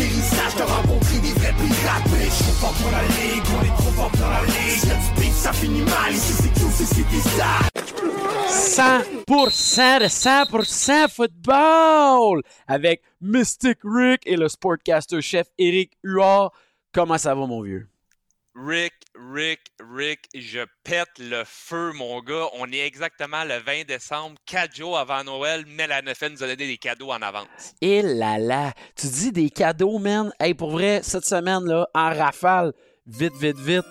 d'atterrissage, de rencontrer des vrais pirates. Mais je suis fort pour la ligue, on est trop fort pour la ligue. Y'a du beef, ça finit mal, ici c'est QC, c'est ça. 100% de 100% football avec Mystic Rick et le sportcaster chef Eric Huard. Comment ça va, mon vieux? Rick, Rick, Rick, je pète le feu, mon gars. On est exactement le 20 décembre, 4 jours avant Noël, mais la NFL nous a donné des cadeaux en avance. Et là là, tu dis des cadeaux, man. Hey, pour vrai, cette semaine, là, en rafale, vite, vite, vite.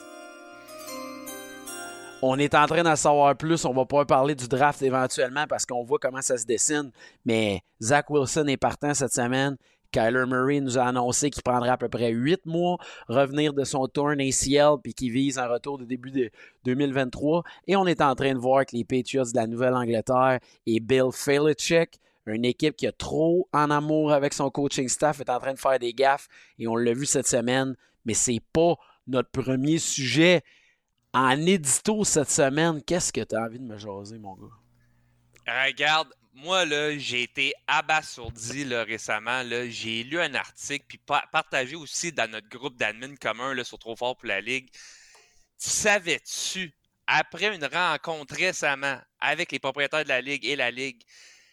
On est en train d'en savoir plus. On va pouvoir parler du draft éventuellement parce qu'on voit comment ça se dessine. Mais Zach Wilson est partant cette semaine. Kyler Murray nous a annoncé qu'il prendrait à peu près 8 mois revenir de son tourne ACL puis qu'il vise un retour de début de 2023. Et on est en train de voir que les Patriots de la Nouvelle-Angleterre et Bill Belichick, une équipe qui a trop en amour avec son coaching staff, est en train de faire des gaffes et on l'a vu cette semaine. Mais c'est pas notre premier sujet. En édito cette semaine, qu'est-ce que tu as envie de me jaser, mon gars? Regarde, moi, là, j'ai été abasourdi là, récemment. Là. J'ai lu un article, puis partagé aussi dans notre groupe d'admin commun là, sur Trop Fort pour la Ligue. Tu savais-tu, après une rencontre récemment avec les propriétaires de la Ligue et la Ligue,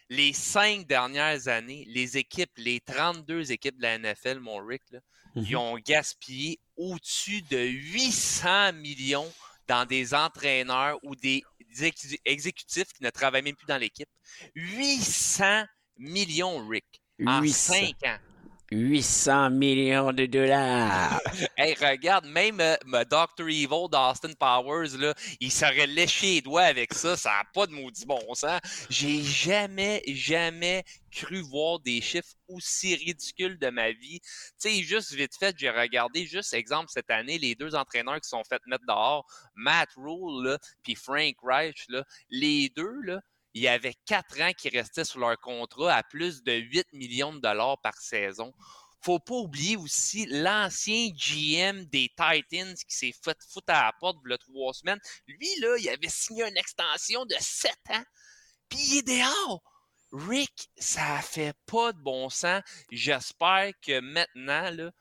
les cinq dernières années, les équipes, les 32 équipes de la NFL, mon Rick, là, ils mhm. ont gaspillé au-dessus de 800 millions dans des entraîneurs ou des exécutifs qui ne travaillent même plus dans l'équipe. 800 millions, Rick, en 5 ans. 800 millions de dollars. hey, regarde, même euh, Dr. Evil d'Austin Powers, là, il serait léché les doigts avec ça. Ça n'a pas de maudit bon sens. J'ai jamais, jamais cru voir des chiffres aussi ridicules de ma vie. Tu sais, juste vite fait, j'ai regardé, juste exemple, cette année, les deux entraîneurs qui sont fait mettre dehors, Matt Rule, puis Frank Reich, là, les deux, là, il y avait quatre ans qui restaient sur leur contrat à plus de 8 millions de dollars par saison. Faut pas oublier aussi l'ancien GM des Titans qui s'est fait foutre à la porte il y a trois semaines. Lui, là, il avait signé une extension de 7 ans. Puis il est dehors. Rick, ça fait pas de bon sens. J'espère que maintenant,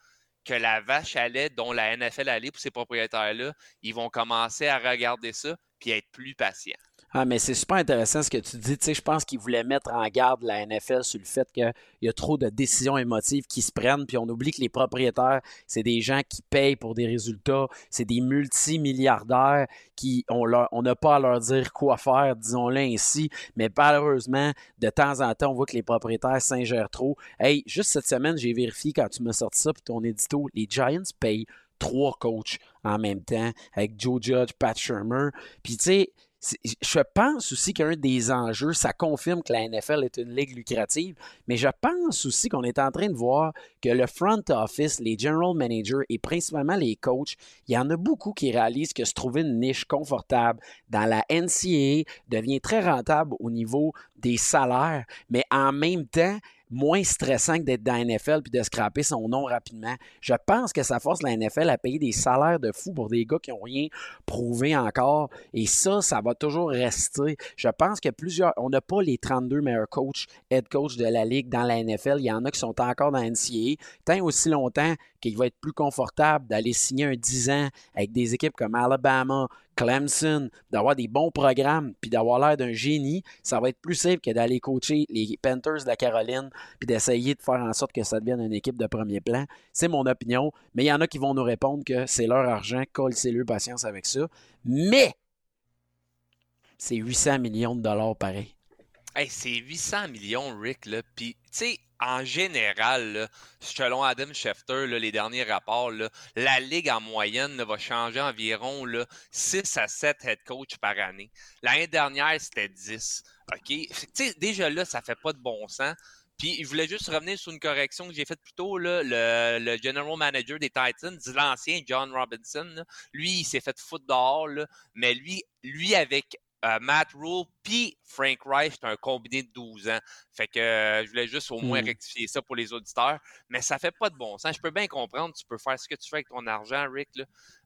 que la vache allait, dont la NFL allait pour ces propriétaires-là, ils vont commencer à regarder ça puis être plus patients. Ah, mais c'est super intéressant ce que tu dis. Tu sais, je pense qu'ils voulaient mettre en garde la NFL sur le fait qu'il y a trop de décisions émotives qui se prennent, puis on oublie que les propriétaires, c'est des gens qui payent pour des résultats, c'est des multimilliardaires qui on on n'a pas à leur dire quoi faire, disons-le ainsi, mais malheureusement, de temps en temps, on voit que les propriétaires s'ingèrent trop. Hey, juste cette semaine, j'ai vérifié quand tu m'as sorti ça, puis ton édito, les Giants payent trois coachs en même temps avec Joe Judge, Pat Shermer. Puis tu sais, je pense aussi qu'un des enjeux, ça confirme que la NFL est une ligue lucrative, mais je pense aussi qu'on est en train de voir que le front office, les general managers et principalement les coachs, il y en a beaucoup qui réalisent que se trouver une niche confortable dans la NCAA devient très rentable au niveau des salaires, mais en même temps, moins stressant que d'être dans la NFL puis de scraper son nom rapidement. Je pense que ça force la NFL à payer des salaires de fou pour des gars qui n'ont rien prouvé encore. Et ça, ça va toujours rester. Je pense que plusieurs. On n'a pas les 32 meilleurs coachs, head coach de la Ligue dans la NFL. Il y en a qui sont encore dans la NCAA. Tant aussi longtemps qu'il va être plus confortable d'aller signer un 10 ans avec des équipes comme Alabama, Clemson, d'avoir des bons programmes, puis d'avoir l'air d'un génie, ça va être plus simple que d'aller coacher les Panthers de la Caroline, puis d'essayer de faire en sorte que ça devienne une équipe de premier plan. C'est mon opinion, mais il y en a qui vont nous répondre que c'est leur argent, leur patience avec ça. Mais c'est 800 millions de dollars pareil. Hey, c'est 800 millions, Rick, là. Puis, tu sais, en général, selon Adam Schefter, les derniers rapports, la ligue en moyenne va changer environ 6 à 7 head coach par année. L'année dernière, c'était 10. OK? déjà là, ça fait pas de bon sens. Puis je voulais juste revenir sur une correction que j'ai faite plus tôt. le, general manager des Titans, l'ancien John Robinson, lui, il s'est fait foutre dehors, mais lui, lui avec euh, Matt Rule puis Frank Reich, c'est un combiné de 12 ans. Fait que euh, je voulais juste au moins hmm. rectifier ça pour les auditeurs. Mais ça fait pas de bon sens. Je peux bien comprendre, tu peux faire ce que tu fais avec ton argent, Rick.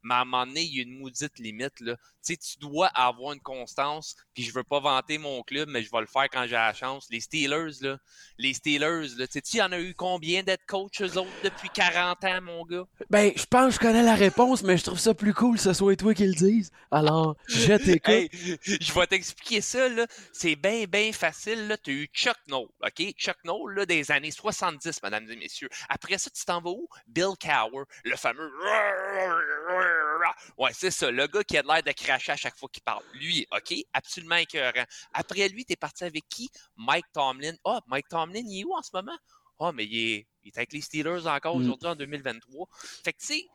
Mais à un moment donné, il y a une maudite limite. Là. Tu sais, tu dois avoir une constance, puis je veux pas vanter mon club, mais je vais le faire quand j'ai la chance. Les Steelers, là, les Steelers, là, tu sais, y en a eu combien d'être coach, eux autres, depuis 40 ans, mon gars? Ben, je pense que je connais la réponse, mais je trouve ça plus cool que ce soit toi qui le dise. Alors, je t'écoute. Hey, je vais t'expliquer ça, là. C'est bien, bien facile, là. Tu as eu Chuck Noll, OK? Chuck Noll, là, des années 70, mesdames et messieurs. Après ça, tu t'en vas où? Bill Cower, le fameux... Ouais, c'est ça, le gars qui a l'air de cracher à chaque fois qu'il parle. Lui, OK? Absolument écœurant. Après lui, t'es parti avec qui? Mike Tomlin. Ah, oh, Mike Tomlin, il est où en ce moment? Ah, oh, mais il est, il est avec les Steelers encore Mm. aujourd'hui en 2023. Fait que, tu sais,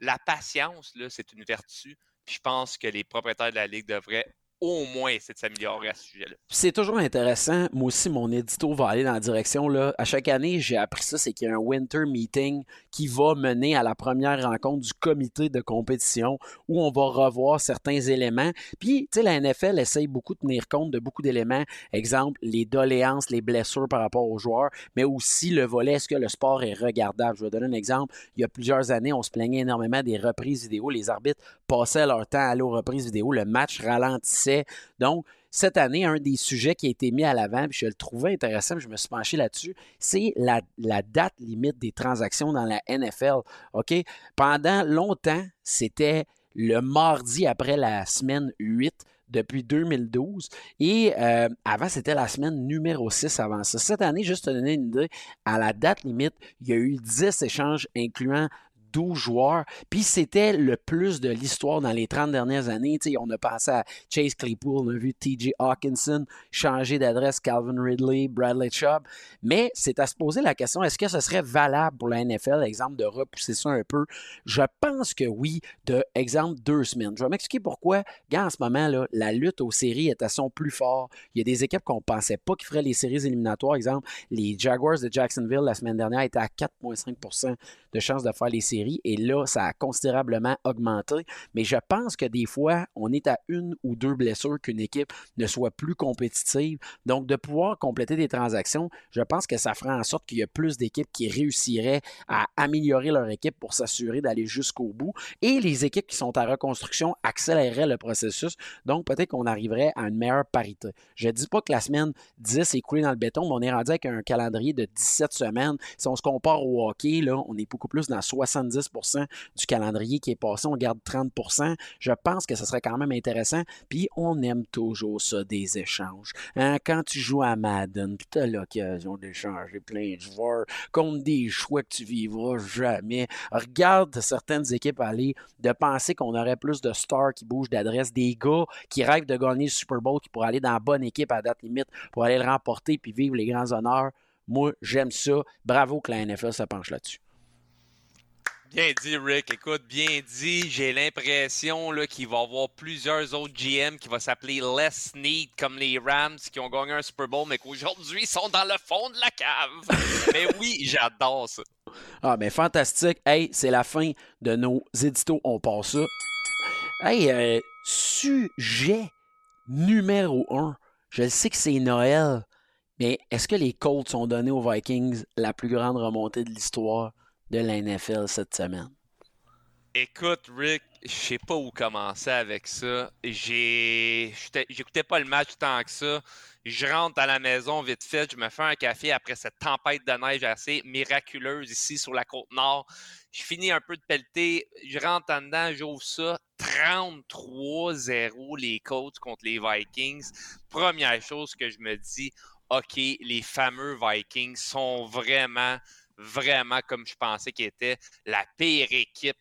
la patience, là, c'est une vertu. Puis je pense que les propriétaires de la Ligue devraient au moins essayer de s'améliorer à ce sujet-là. C'est toujours intéressant. Moi aussi, mon édito va aller dans la direction. Là. À chaque année, j'ai appris ça, c'est qu'il y a un winter meeting qui va mener à la première rencontre du comité de compétition où on va revoir certains éléments. Puis, tu sais, la NFL essaye beaucoup de tenir compte de beaucoup d'éléments. Exemple, les doléances, les blessures par rapport aux joueurs, mais aussi le volet, est-ce que le sport est regardable? Je vais donner un exemple. Il y a plusieurs années, on se plaignait énormément des reprises vidéo. Les arbitres passaient leur temps à aller aux reprises vidéo. Le match ralentissait. Donc, cette année, un des sujets qui a été mis à l'avant, puis je le trouvais intéressant, puis je me suis penché là-dessus, c'est la, date limite des transactions dans la NFL. OK? Pendant longtemps, c'était le mardi après la semaine 8 depuis 2012. Et euh, avant, c'était la semaine numéro 6 avant ça. Cette année, juste te donner une idée, à la date limite, il y a eu 10 échanges incluant 12 joueurs. Puis c'était le plus de l'histoire dans les 30 dernières années. On a pensé à Chase Claypool, on a vu TJ Hawkinson changer d'adresse, Calvin Ridley, Bradley Chubb. Mais c'est à se poser la question, est-ce que ce serait valable pour la NFL, exemple, de repousser ça un peu? Je pense que oui, de, exemple, deux semaines. Je vais m'expliquer pourquoi. En ce moment, la lutte aux séries est à son plus fort. Il y a des équipes qu'on ne pensait pas qui feraient les séries éliminatoires. Exemple, les Jaguars de Jacksonville, la semaine dernière, étaient à 4,5 de chances de faire les séries et là, ça a considérablement augmenté. Mais je pense que des fois, on est à une ou deux blessures qu'une équipe ne soit plus compétitive. Donc, de pouvoir compléter des transactions, je pense que ça fera en sorte qu'il y a plus d'équipes qui réussiraient à améliorer leur équipe pour s'assurer d'aller jusqu'au bout. Et les équipes qui sont à reconstruction accéléreraient le processus. Donc, peut-être qu'on arriverait à une meilleure parité. Je ne dis pas que la semaine 10 est coulée dans le béton, mais on est rendu avec un calendrier de 17 semaines. Si on se compare au hockey, là, on est beaucoup plus dans 70% du calendrier qui est passé, on garde 30% Je pense que ce serait quand même intéressant. Puis on aime toujours ça, des échanges. Hein? Quand tu joues à Madden, tu as l'occasion d'échanger plein de joueurs contre des choix que tu vivras jamais. Regarde certaines équipes aller de penser qu'on aurait plus de stars qui bougent d'adresse, des gars qui rêvent de gagner le Super Bowl, qui pourraient aller dans la bonne équipe à date limite pour aller le remporter puis vivre les grands honneurs. Moi, j'aime ça. Bravo que la NFL se penche là-dessus. Bien dit, Rick. Écoute, bien dit. J'ai l'impression qu'il va y avoir plusieurs autres GM qui vont s'appeler Less Need, comme les Rams qui ont gagné un Super Bowl, mais qu'aujourd'hui sont dans le fond de la cave. mais oui, j'adore ça. Ah, ben fantastique. Hey, c'est la fin de nos éditos. On passe ça. Hey, euh, sujet numéro un. Je sais que c'est Noël, mais est-ce que les Colts ont donné aux Vikings la plus grande remontée de l'histoire? De la NFL cette semaine? Écoute, Rick, je sais pas où commencer avec ça. J'ai, j'écoutais pas le match tant que ça. Je rentre à la maison vite fait, je me fais un café après cette tempête de neige assez miraculeuse ici sur la côte nord. Je finis un peu de pelleter, je rentre en dedans, j'ouvre ça. 33-0 les Colts contre les Vikings. Première chose que je me dis, OK, les fameux Vikings sont vraiment vraiment comme je pensais qu'ils étaient la pire équipe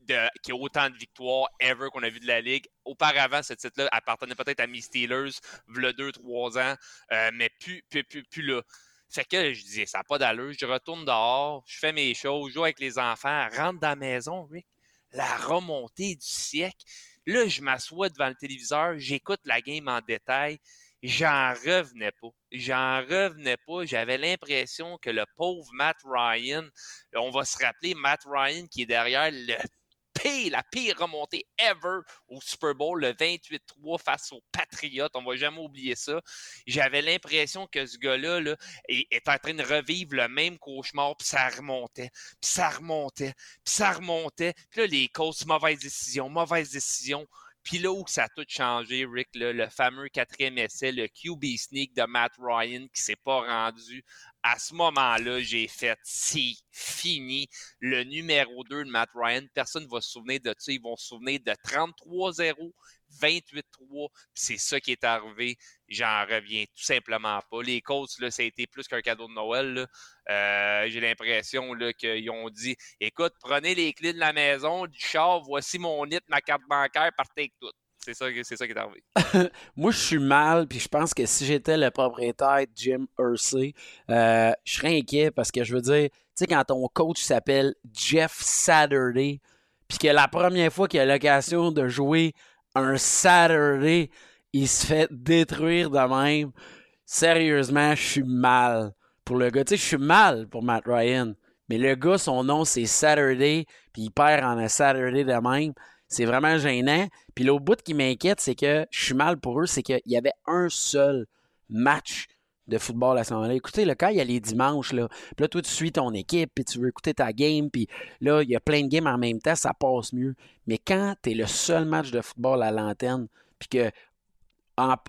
de, qui a autant de victoires ever qu'on a vu de la Ligue. Auparavant, ce titre-là appartenait peut-être à mes Steelers, v'là 2-3 ans, euh, mais plus, plus, plus, plus là. Fait que je disais, ça n'a pas d'allure. Je retourne dehors, je fais mes choses, je joue avec les enfants, rentre dans la maison, Rick. La remontée du siècle. Là, je m'assois devant le téléviseur, j'écoute la game en détail j'en revenais pas. J'en revenais pas. J'avais l'impression que le pauvre Matt Ryan, on va se rappeler Matt Ryan qui est derrière le pire, la pire remontée ever au Super Bowl, le 28-3 face aux Patriots. On va jamais oublier ça. J'avais l'impression que ce gars-là là, est, en train de revivre le même cauchemar, puis ça remontait, puis ça remontait, puis ça remontait. Puis là, les causes, mauvaise décision, mauvaise décision. Puis là où ça a tout changé, Rick, le fameux quatrième essai, le QB sneak de Matt Ryan qui s'est pas rendu à ce moment-là, j'ai fait c'est fini. Le numéro 2 de Matt Ryan, personne ne va se souvenir de ça. Ils vont se souvenir de 33-0, 28-3. C'est ça qui est arrivé. J'en reviens tout simplement pas. Les Colts, là, ça a été plus qu'un cadeau de Noël. Euh, j'ai l'impression qu'ils ont dit écoute, prenez les clés de la maison, du char, voici mon nid, ma carte bancaire, partez avec tout. C'est ça, ça qui est arrivé. Moi, je suis mal, puis je pense que si j'étais le propriétaire Jim Hersey, euh, je serais inquiet parce que je veux dire, tu sais, quand ton coach s'appelle Jeff Saturday, puis que la première fois qu'il a l'occasion de jouer un Saturday, il se fait détruire de même. Sérieusement, je suis mal pour le gars. Tu sais, je suis mal pour Matt Ryan. Mais le gars, son nom, c'est Saturday, puis il perd en un Saturday de même. C'est vraiment gênant. Puis l'autre bout qui m'inquiète, c'est que je suis mal pour eux, c'est qu'il y avait un seul match de football à ce moment-là. Écoutez, le cas, il y a les dimanches, là. Là, toi, tu suis ton équipe, puis tu veux écouter ta game, puis là, il y a plein de games en même temps, ça passe mieux. Mais quand tu es le seul match de football à l'antenne, puis que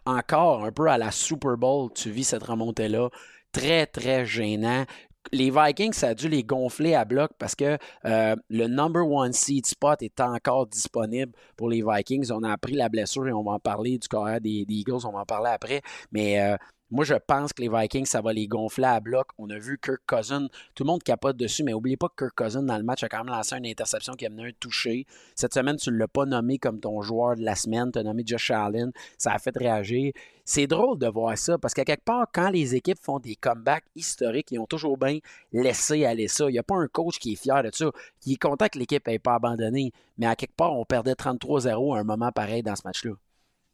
encore un peu à la Super Bowl, tu vis cette remontée-là, très, très gênant les Vikings, ça a dû les gonfler à bloc parce que euh, le number one seed spot est encore disponible pour les Vikings. On a appris la blessure et on va en parler du carrière des, Eagles, on va en parler après. Mais euh, moi, je pense que les Vikings, ça va les gonfler à bloc. On a vu Kirk Cousin, tout le monde capote dessus, mais n'oubliez pas que Kirk Cousin, dans le match, a quand même lancé une interception qui a mené un touché. Cette semaine, tu ne l'as pas nommé comme ton joueur de la semaine, tu as nommé Josh Allen. Ça a fait réagir. C'est drôle de voir ça parce qu'à quelque part, quand les équipes font des comebacks historiques, ils ont toujours bien laissé aller ça. Il n'y a pas un coach qui est fier de ça, qui est content que l'équipe n'ait pas abandonné. Mais à quelque part, on perdait 33-0 à un moment pareil dans ce match-là.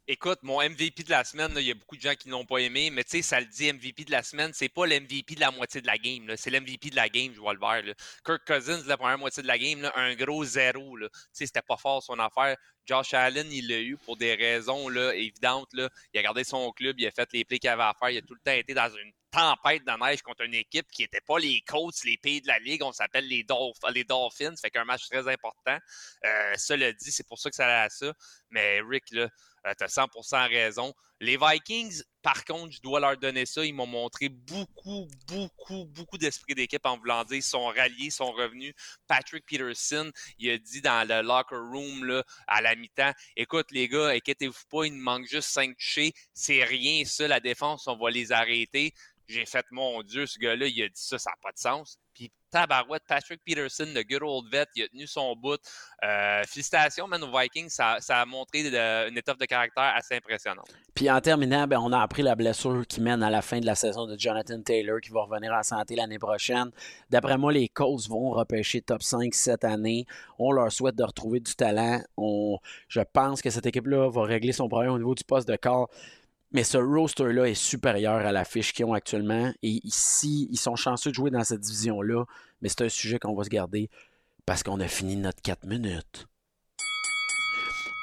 Écoute, mon MVP de la semaine, il y a beaucoup de gens qui n'ont pas aimé, mais tu sais, ça le dit MVP de la semaine, c'est pas l'MVP de la moitié de la game, c'est l'MVP de la game, je vois le vert. Kirk Cousins, la première moitié de la game, un gros zéro. Tu sais, c'était pas fort son affaire. Josh Allen, il l'a eu pour des raisons évidentes. Il a gardé son club, il a fait les plays qu'il avait à faire. Il a tout le temps été dans une tempête de neige contre une équipe qui n'était pas les Colts, les pays de la Ligue. On s'appelle les, les Dolphins. Fait qu'un match très important. Euh, cela dit, c'est pour ça que ça allait à ça. Mais Rick, là, tu as 100% raison. Les Vikings, par contre, je dois leur donner ça. Ils m'ont montré beaucoup, beaucoup, beaucoup d'esprit d'équipe en voulant dire. Ils sont ralliés, ils sont revenus. Patrick Peterson, il a dit dans le locker room là, à la mi-temps Écoute, les gars, inquiétez-vous pas, il nous manque juste 5 touchés. C'est rien, ça, la défense, on va les arrêter. J'ai fait, mon Dieu, ce gars-là, il a dit ça, ça n'a pas de sens. Puis tabarouette, Patrick Peterson, le good old vet, il a tenu son bout. Euh, félicitations, man, aux Vikings. Ça, a montré une étoffe de caractère assez impressionnante. Puis en terminant, ben, on a appris la blessure qui mène à la fin de la saison de Jonathan Taylor, qui va revenir en santé l'année prochaine. D'après moi, les Colts vont repêcher top 5 cette année. On leur souhaite de retrouver du talent. On, je pense que cette équipe-là va régler son problème au niveau du poste de corps. Mais ce roster-là est supérieur à la fiche qu'ils ont actuellement. Et ici, ils sont chanceux de jouer dans cette division-là. Mais c'est un sujet qu'on va se garder parce qu'on a fini notre 4 minutes.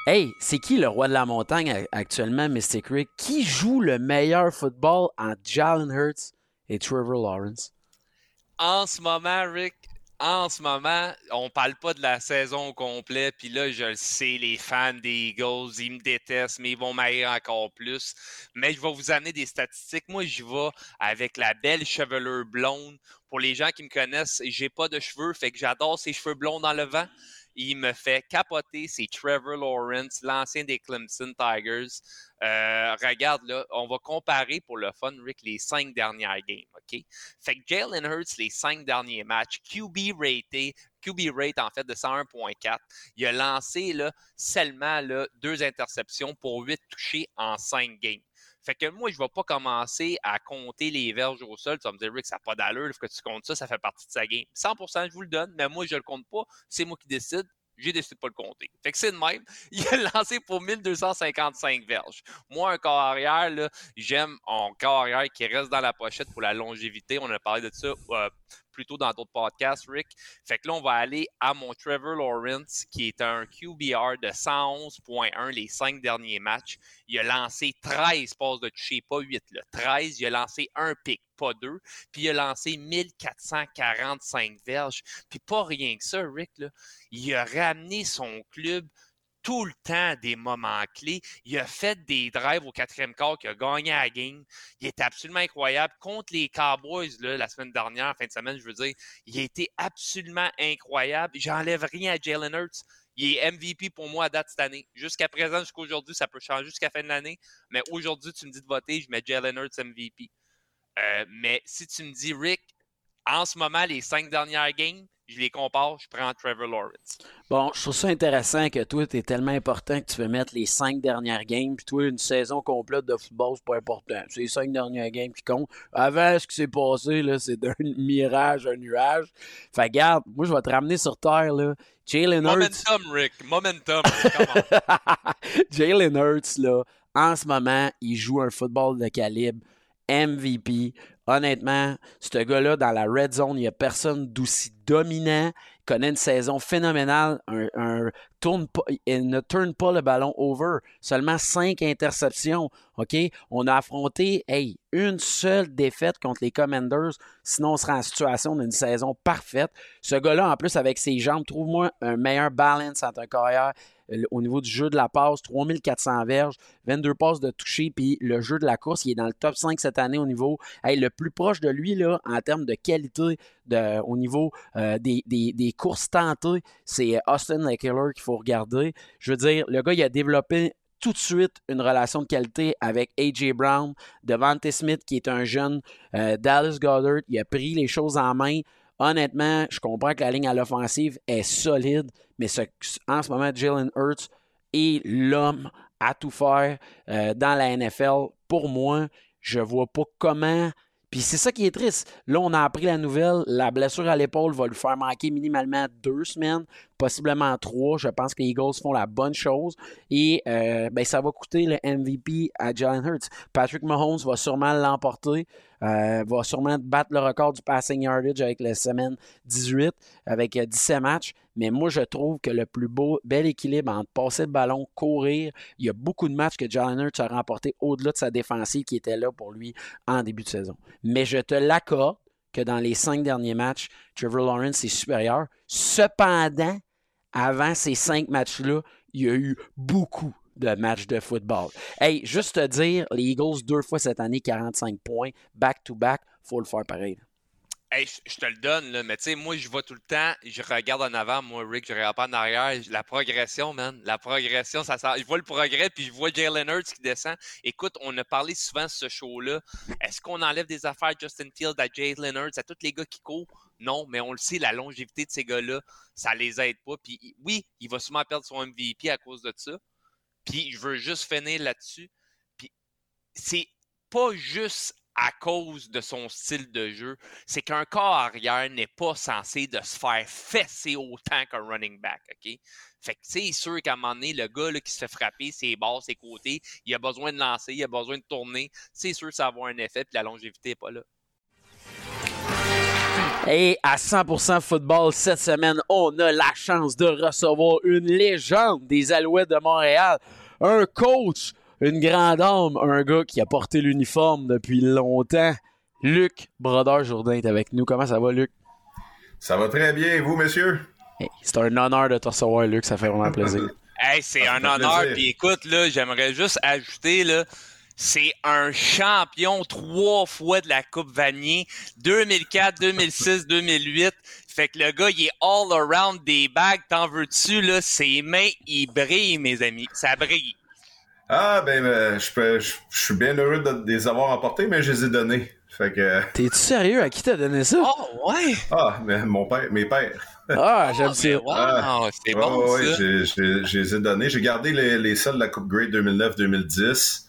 Hey, c'est qui le roi de la montagne actuellement, Mystic Rick? Qui joue le meilleur football entre Jalen Hurts et Trevor Lawrence? En ce moment, Rick, en ce moment, on parle pas de la saison au complet, puis là, je le sais, les fans des Eagles, ils me détestent, mais ils vont m'aïr encore plus. Mais je vais vous amener des statistiques. Moi, je vais avec la belle chevelure blonde. Pour les gens qui me connaissent, j'ai pas de cheveux, fait que j'adore ces cheveux blonds dans le vent il me fait capoter, c'est Trevor Lawrence, l'ancien des Clemson Tigers. Euh, regarde, on va comparer pour le fun, Rick, les cinq dernières games, OK? Fait que Jalen Hurts, les cinq derniers matchs, QB raté, QB rate en fait de 101.4. Il a lancé là, seulement deux interceptions pour huit touchés en cinq games. Fait que moi, je ne vais pas commencer à compter les verges au sol. Tu vas me dire, Rick, ça n'a pas d'allure. que tu comptes ça, ça fait partie de sa game. 100%, je vous le donne, mais moi, je ne le compte pas. C'est moi qui décide. J'ai décidé de pas le compter. Fait que c'est de même. Il a lancé pour 1255 verges. Moi, un corps arrière, j'aime un corps arrière qui reste dans la pochette pour la longévité. On a parlé de ça euh, plus tôt dans d'autres podcasts, Rick. Fait que là, on va aller à mon Trevor Lawrence, qui est un QBR de 111.1 les cinq derniers matchs. Il a lancé 13 passes de toucher, pas 8, là. 13. Il a lancé un pic, pas deux. Puis il a lancé 1445 verges. Puis pas rien que ça, Rick, là. Il a ramené son club tout le temps des moments clés. Il a fait des drives au quatrième quart, qui a gagné la game. Il est absolument incroyable. Contre les Cowboys, là, la semaine dernière, fin de semaine, je veux dire, il été absolument incroyable. J'enlève rien à Jalen Hurts. Il est MVP pour moi à date cette année. Jusqu'à présent, jusqu'à aujourd'hui, ça peut changer jusqu'à la fin de l'année. Mais aujourd'hui, tu me dis de voter, je mets Jalen Hurts MVP. Euh, mais si tu me dis, Rick, en ce moment, les cinq dernières games, je les compare, je prends Trevor Lawrence. Bon, je trouve ça intéressant que toi, tu es tellement important que tu veux mettre les cinq dernières games, puis toi, une saison complète de football, c'est pas important. C'est les cinq dernières games qui comptent. Avant, ce qui s'est passé, là, c'est d'un mirage, un nuage. Fait garde, moi, je vais te ramener sur terre, là. Jalen Hurts. Momentum, Rick. Momentum. Jalen Hurts, là, en ce moment, il joue un football de calibre MVP honnêtement, ce gars-là, dans la red zone, il n'y a personne d'aussi dominant. Il connaît une saison phénoménale. Un, il ne tourne pas le ballon over. Seulement cinq interceptions. On a affronté hey, une seule défaite contre les Commanders. Sinon, on sera en situation d'une saison parfaite. Ce gars-là, en plus, avec ses jambes, trouve-moi un meilleur balance entre un carrière au niveau du jeu de la passe, 3400 verges, 22 passes de toucher, puis le jeu de la course, il est dans le top 5 cette année au niveau, le plus proche de lui là, en termes de qualité de, au niveau euh, des, des, courses tentées, c'est Austin Eckler qu'il faut regarder. Je veux dire, le gars, il a développé tout de suite une relation de qualité avec A.J. Brown, Devante Smith, qui est un jeune euh, Dallas Goddard. Il a pris les choses en main. Honnêtement, je comprends que la ligne à l'offensive est solide, mais en ce moment, Jalen Hurts est l'homme à tout faire euh, dans la NFL. Pour moi, je vois pas comment. Puis c'est ça qui est triste. Là, on a appris la nouvelle. La blessure à l'épaule va lui faire manquer minimalement deux semaines possiblement trois. Je pense que les Eagles font la bonne chose et euh, ben, ça va coûter le MVP à Jalen Hurts. Patrick Mahomes va sûrement l'emporter, euh, va sûrement battre le record du passing yardage avec la semaine 18 avec 17 euh, matchs. Mais moi, je trouve que le plus beau, bel équilibre entre passer le ballon, courir, il y a beaucoup de matchs que Jalen Hurts a remporté au-delà de sa défensive qui était là pour lui en début de saison. Mais je te l'accorde que dans les cinq derniers matchs, Trevor Lawrence est supérieur. Cependant, avant ces cinq matchs-là, il y a eu beaucoup de matchs de football. Hey, juste te dire, les Eagles, deux fois cette année, 45 points, back-to-back, il faut le faire pareil. Je te le donne, là, mais tu sais, moi, je vois tout le temps, je regarde en avant, moi, Rick, je regarde pas en arrière. La progression, man, la progression, ça sert. Je vois le progrès, puis je vois Jalen Hurts qui descend. Écoute, on a parlé souvent de ce show-là. Est-ce qu'on enlève des affaires Justin Field, à Jalen Hurts, à tous les gars qui courent? Non, mais on le sait, la longévité de ces gars-là, ça les aide pas. Puis oui, il va sûrement perdre son MVP à cause de ça. Puis je veux juste finir là-dessus. Puis c'est pas juste à cause de son style de jeu, c'est qu'un corps arrière n'est pas censé de se faire fesser autant qu'un running back, OK? Fait que c'est sûr qu'à un moment donné, le gars qui se fait frapper, ses bords, ses côtés, il a besoin de lancer, il a besoin de tourner. C'est sûr que ça va avoir un effet, puis la longévité n'est pas là. Et à 100% football cette semaine, on a la chance de recevoir une légende des Alouettes de Montréal, un coach, une grande âme, un gars qui a porté l'uniforme depuis longtemps. Luc Brodeur-Jourdain est avec nous. Comment ça va, Luc? Ça va très bien, et vous, monsieur? c'est un honneur de te recevoir, Luc. Ça fait vraiment plaisir. hey, c'est un honneur. Puis écoute, là, j'aimerais juste ajouter, là, c'est un champion trois fois de la Coupe Vanier, 2004, 2006, 2008. Fait que le gars, il est all around des bagues. T'en veux-tu, là? Ses mains, ils brillent, mes amis. Ça brille. Ah, ben, ben je, je, suis bien heureux de, les avoir emportés, mais je les ai donnés. Fait que... T'es-tu sérieux? À qui t'as donné ça? Oh, ouais! Ah, mais mon père, mes pères. Ah, j'aime oh, ça. Wow, ah, c'est bon, ouais, ça. je les ai donnés. J'ai gardé les, les seuls de la Coupe Grade 2009-2010.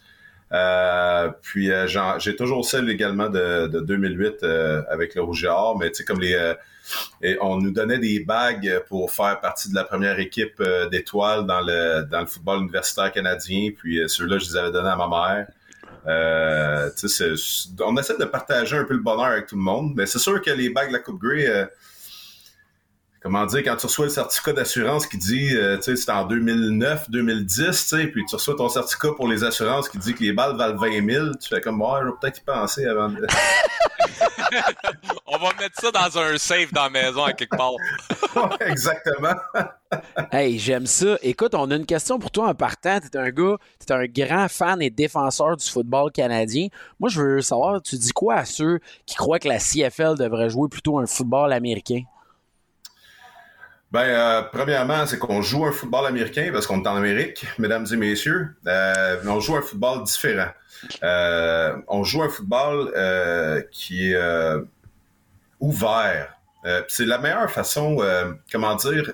Euh, puis euh, j'ai toujours celle également de, 2008 euh, avec le Rouge et Or, mais tu sais comme les on nous donnait des bagues pour faire partie de la première équipe d'étoiles dans le dans le football universitaire canadien, puis ceux-là je les avais donnés à ma mère. Euh, on essaie de partager un peu le bonheur avec tout le monde, mais c'est sûr que les bagues de la Coupe Grey, euh, comment dire, quand tu reçois le certificat d'assurance qui dit, euh, tu sais, c'est en 2009, 2010, tu sais, puis tu reçois ton certificat pour les assurances qui dit que les balles valent 20 000, tu fais comme, moi, je vais peut-être y penser avant de... On va mettre ça dans un safe dans la maison à quelque part. Exactement. hey, j'aime ça. Écoute, on a une question pour toi en partant. Tu es un gars, tu es un grand fan et défenseur du football canadien. Moi, je veux savoir, tu dis quoi à ceux qui croient que la CFL devrait jouer plutôt un football américain? Ben, euh, premièrement, c'est qu'on joue un football américain parce qu'on est en Amérique, mesdames et messieurs. Euh, on joue un football différent. Euh, on joue un football qui est ouvert. c'est la meilleure façon, comment dire.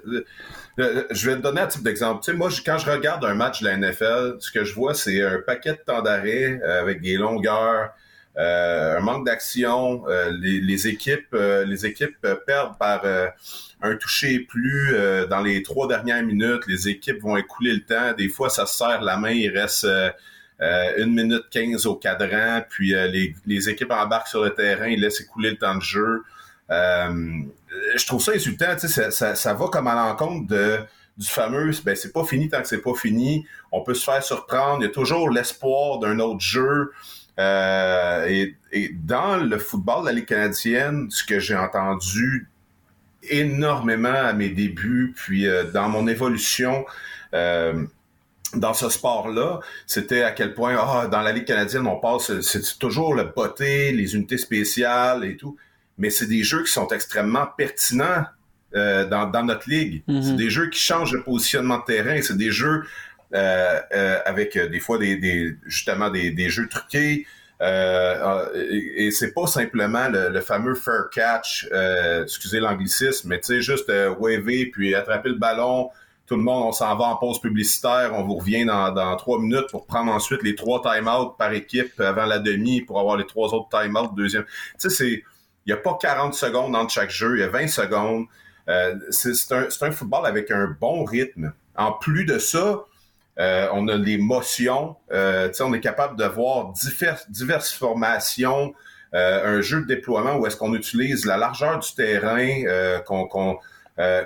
je vais te donner un type d'exemple. Tu sais, moi, quand je regarde un match de la NFL, ce que je vois, c'est un paquet de temps d'arrêt avec des longueurs, un manque d'action. les, équipes, les équipes perdent par un toucher plus euh, dans les trois dernières minutes, les équipes vont écouler le temps. Des fois, ça se serre la main, il reste euh, euh, une minute quinze au cadran, puis les, les, équipes embarquent sur le terrain, ils laissent écouler le temps de jeu. je trouve ça insultant, tu sais, ça, ça, va comme à l'encontre de du fameux, ben c'est pas fini tant que c'est pas fini. On peut se faire surprendre. Il y a toujours l'espoir d'un autre jeu. Et, et, dans le football de la Ligue canadienne, ce que j'ai entendu énormément à mes débuts, puis euh, dans mon évolution euh, dans ce sport-là, c'était à quel point, ah, dans la Ligue canadienne, on passe, c'est toujours le botté, les unités spéciales et tout, mais c'est des jeux qui sont extrêmement pertinents euh, dans, dans, notre ligue. Mm-hmm. C'est des jeux qui changent le positionnement de terrain, c'est des jeux avec des fois des, justement des, jeux truqués, euh, et, c'est pas simplement le, fameux fair catch, euh, excusez l'anglicisme, mais tu sais, juste euh, waver puis attraper le ballon. Tout le monde, on s'en va en pause publicitaire, on vous revient dans, trois minutes pour prendre ensuite les trois time-out par équipe avant la demi pour avoir les trois autres time-out deuxième. Tu sais, c'est, il n'y a pas 40 secondes entre chaque jeu, il y a 20 secondes. Euh, c'est, un, c'est un football avec un bon rythme. En plus de ça, euh, on a les motions. Euh, on est capable de voir diverses formations. Euh, un jeu de déploiement où est-ce qu'on utilise la largeur du terrain, euh, qu'on, qu'on,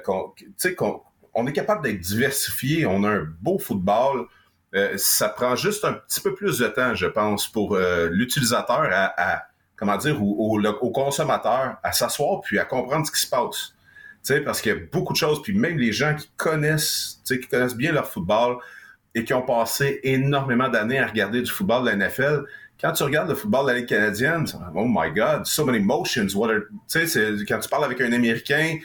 qu'on, on est capable d'être diversifié. On a un beau football. ça prend juste un petit peu plus de temps, je pense, pour l'utilisateur à, comment dire, ou, au consommateur à s'asseoir puis à comprendre ce qui se passe. parce qu'il y a beaucoup de choses, puis même les gens qui connaissent, qui connaissent bien leur football, et qui ont passé énormément d'années à regarder du football de la NFL, quand tu regardes le football de la Ligue canadienne, oh my God, so many motions. What sais, quand tu parles avec un Américain,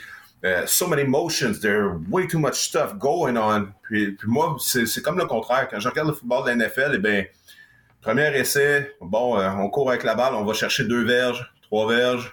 uh, so many motions, there's way too much stuff going on. Puis, puis moi, c'est comme le contraire. Quand je regarde le football de la NFL, eh bien, premier essai, bon, euh, on court avec la balle, on va chercher deux verges, trois verges.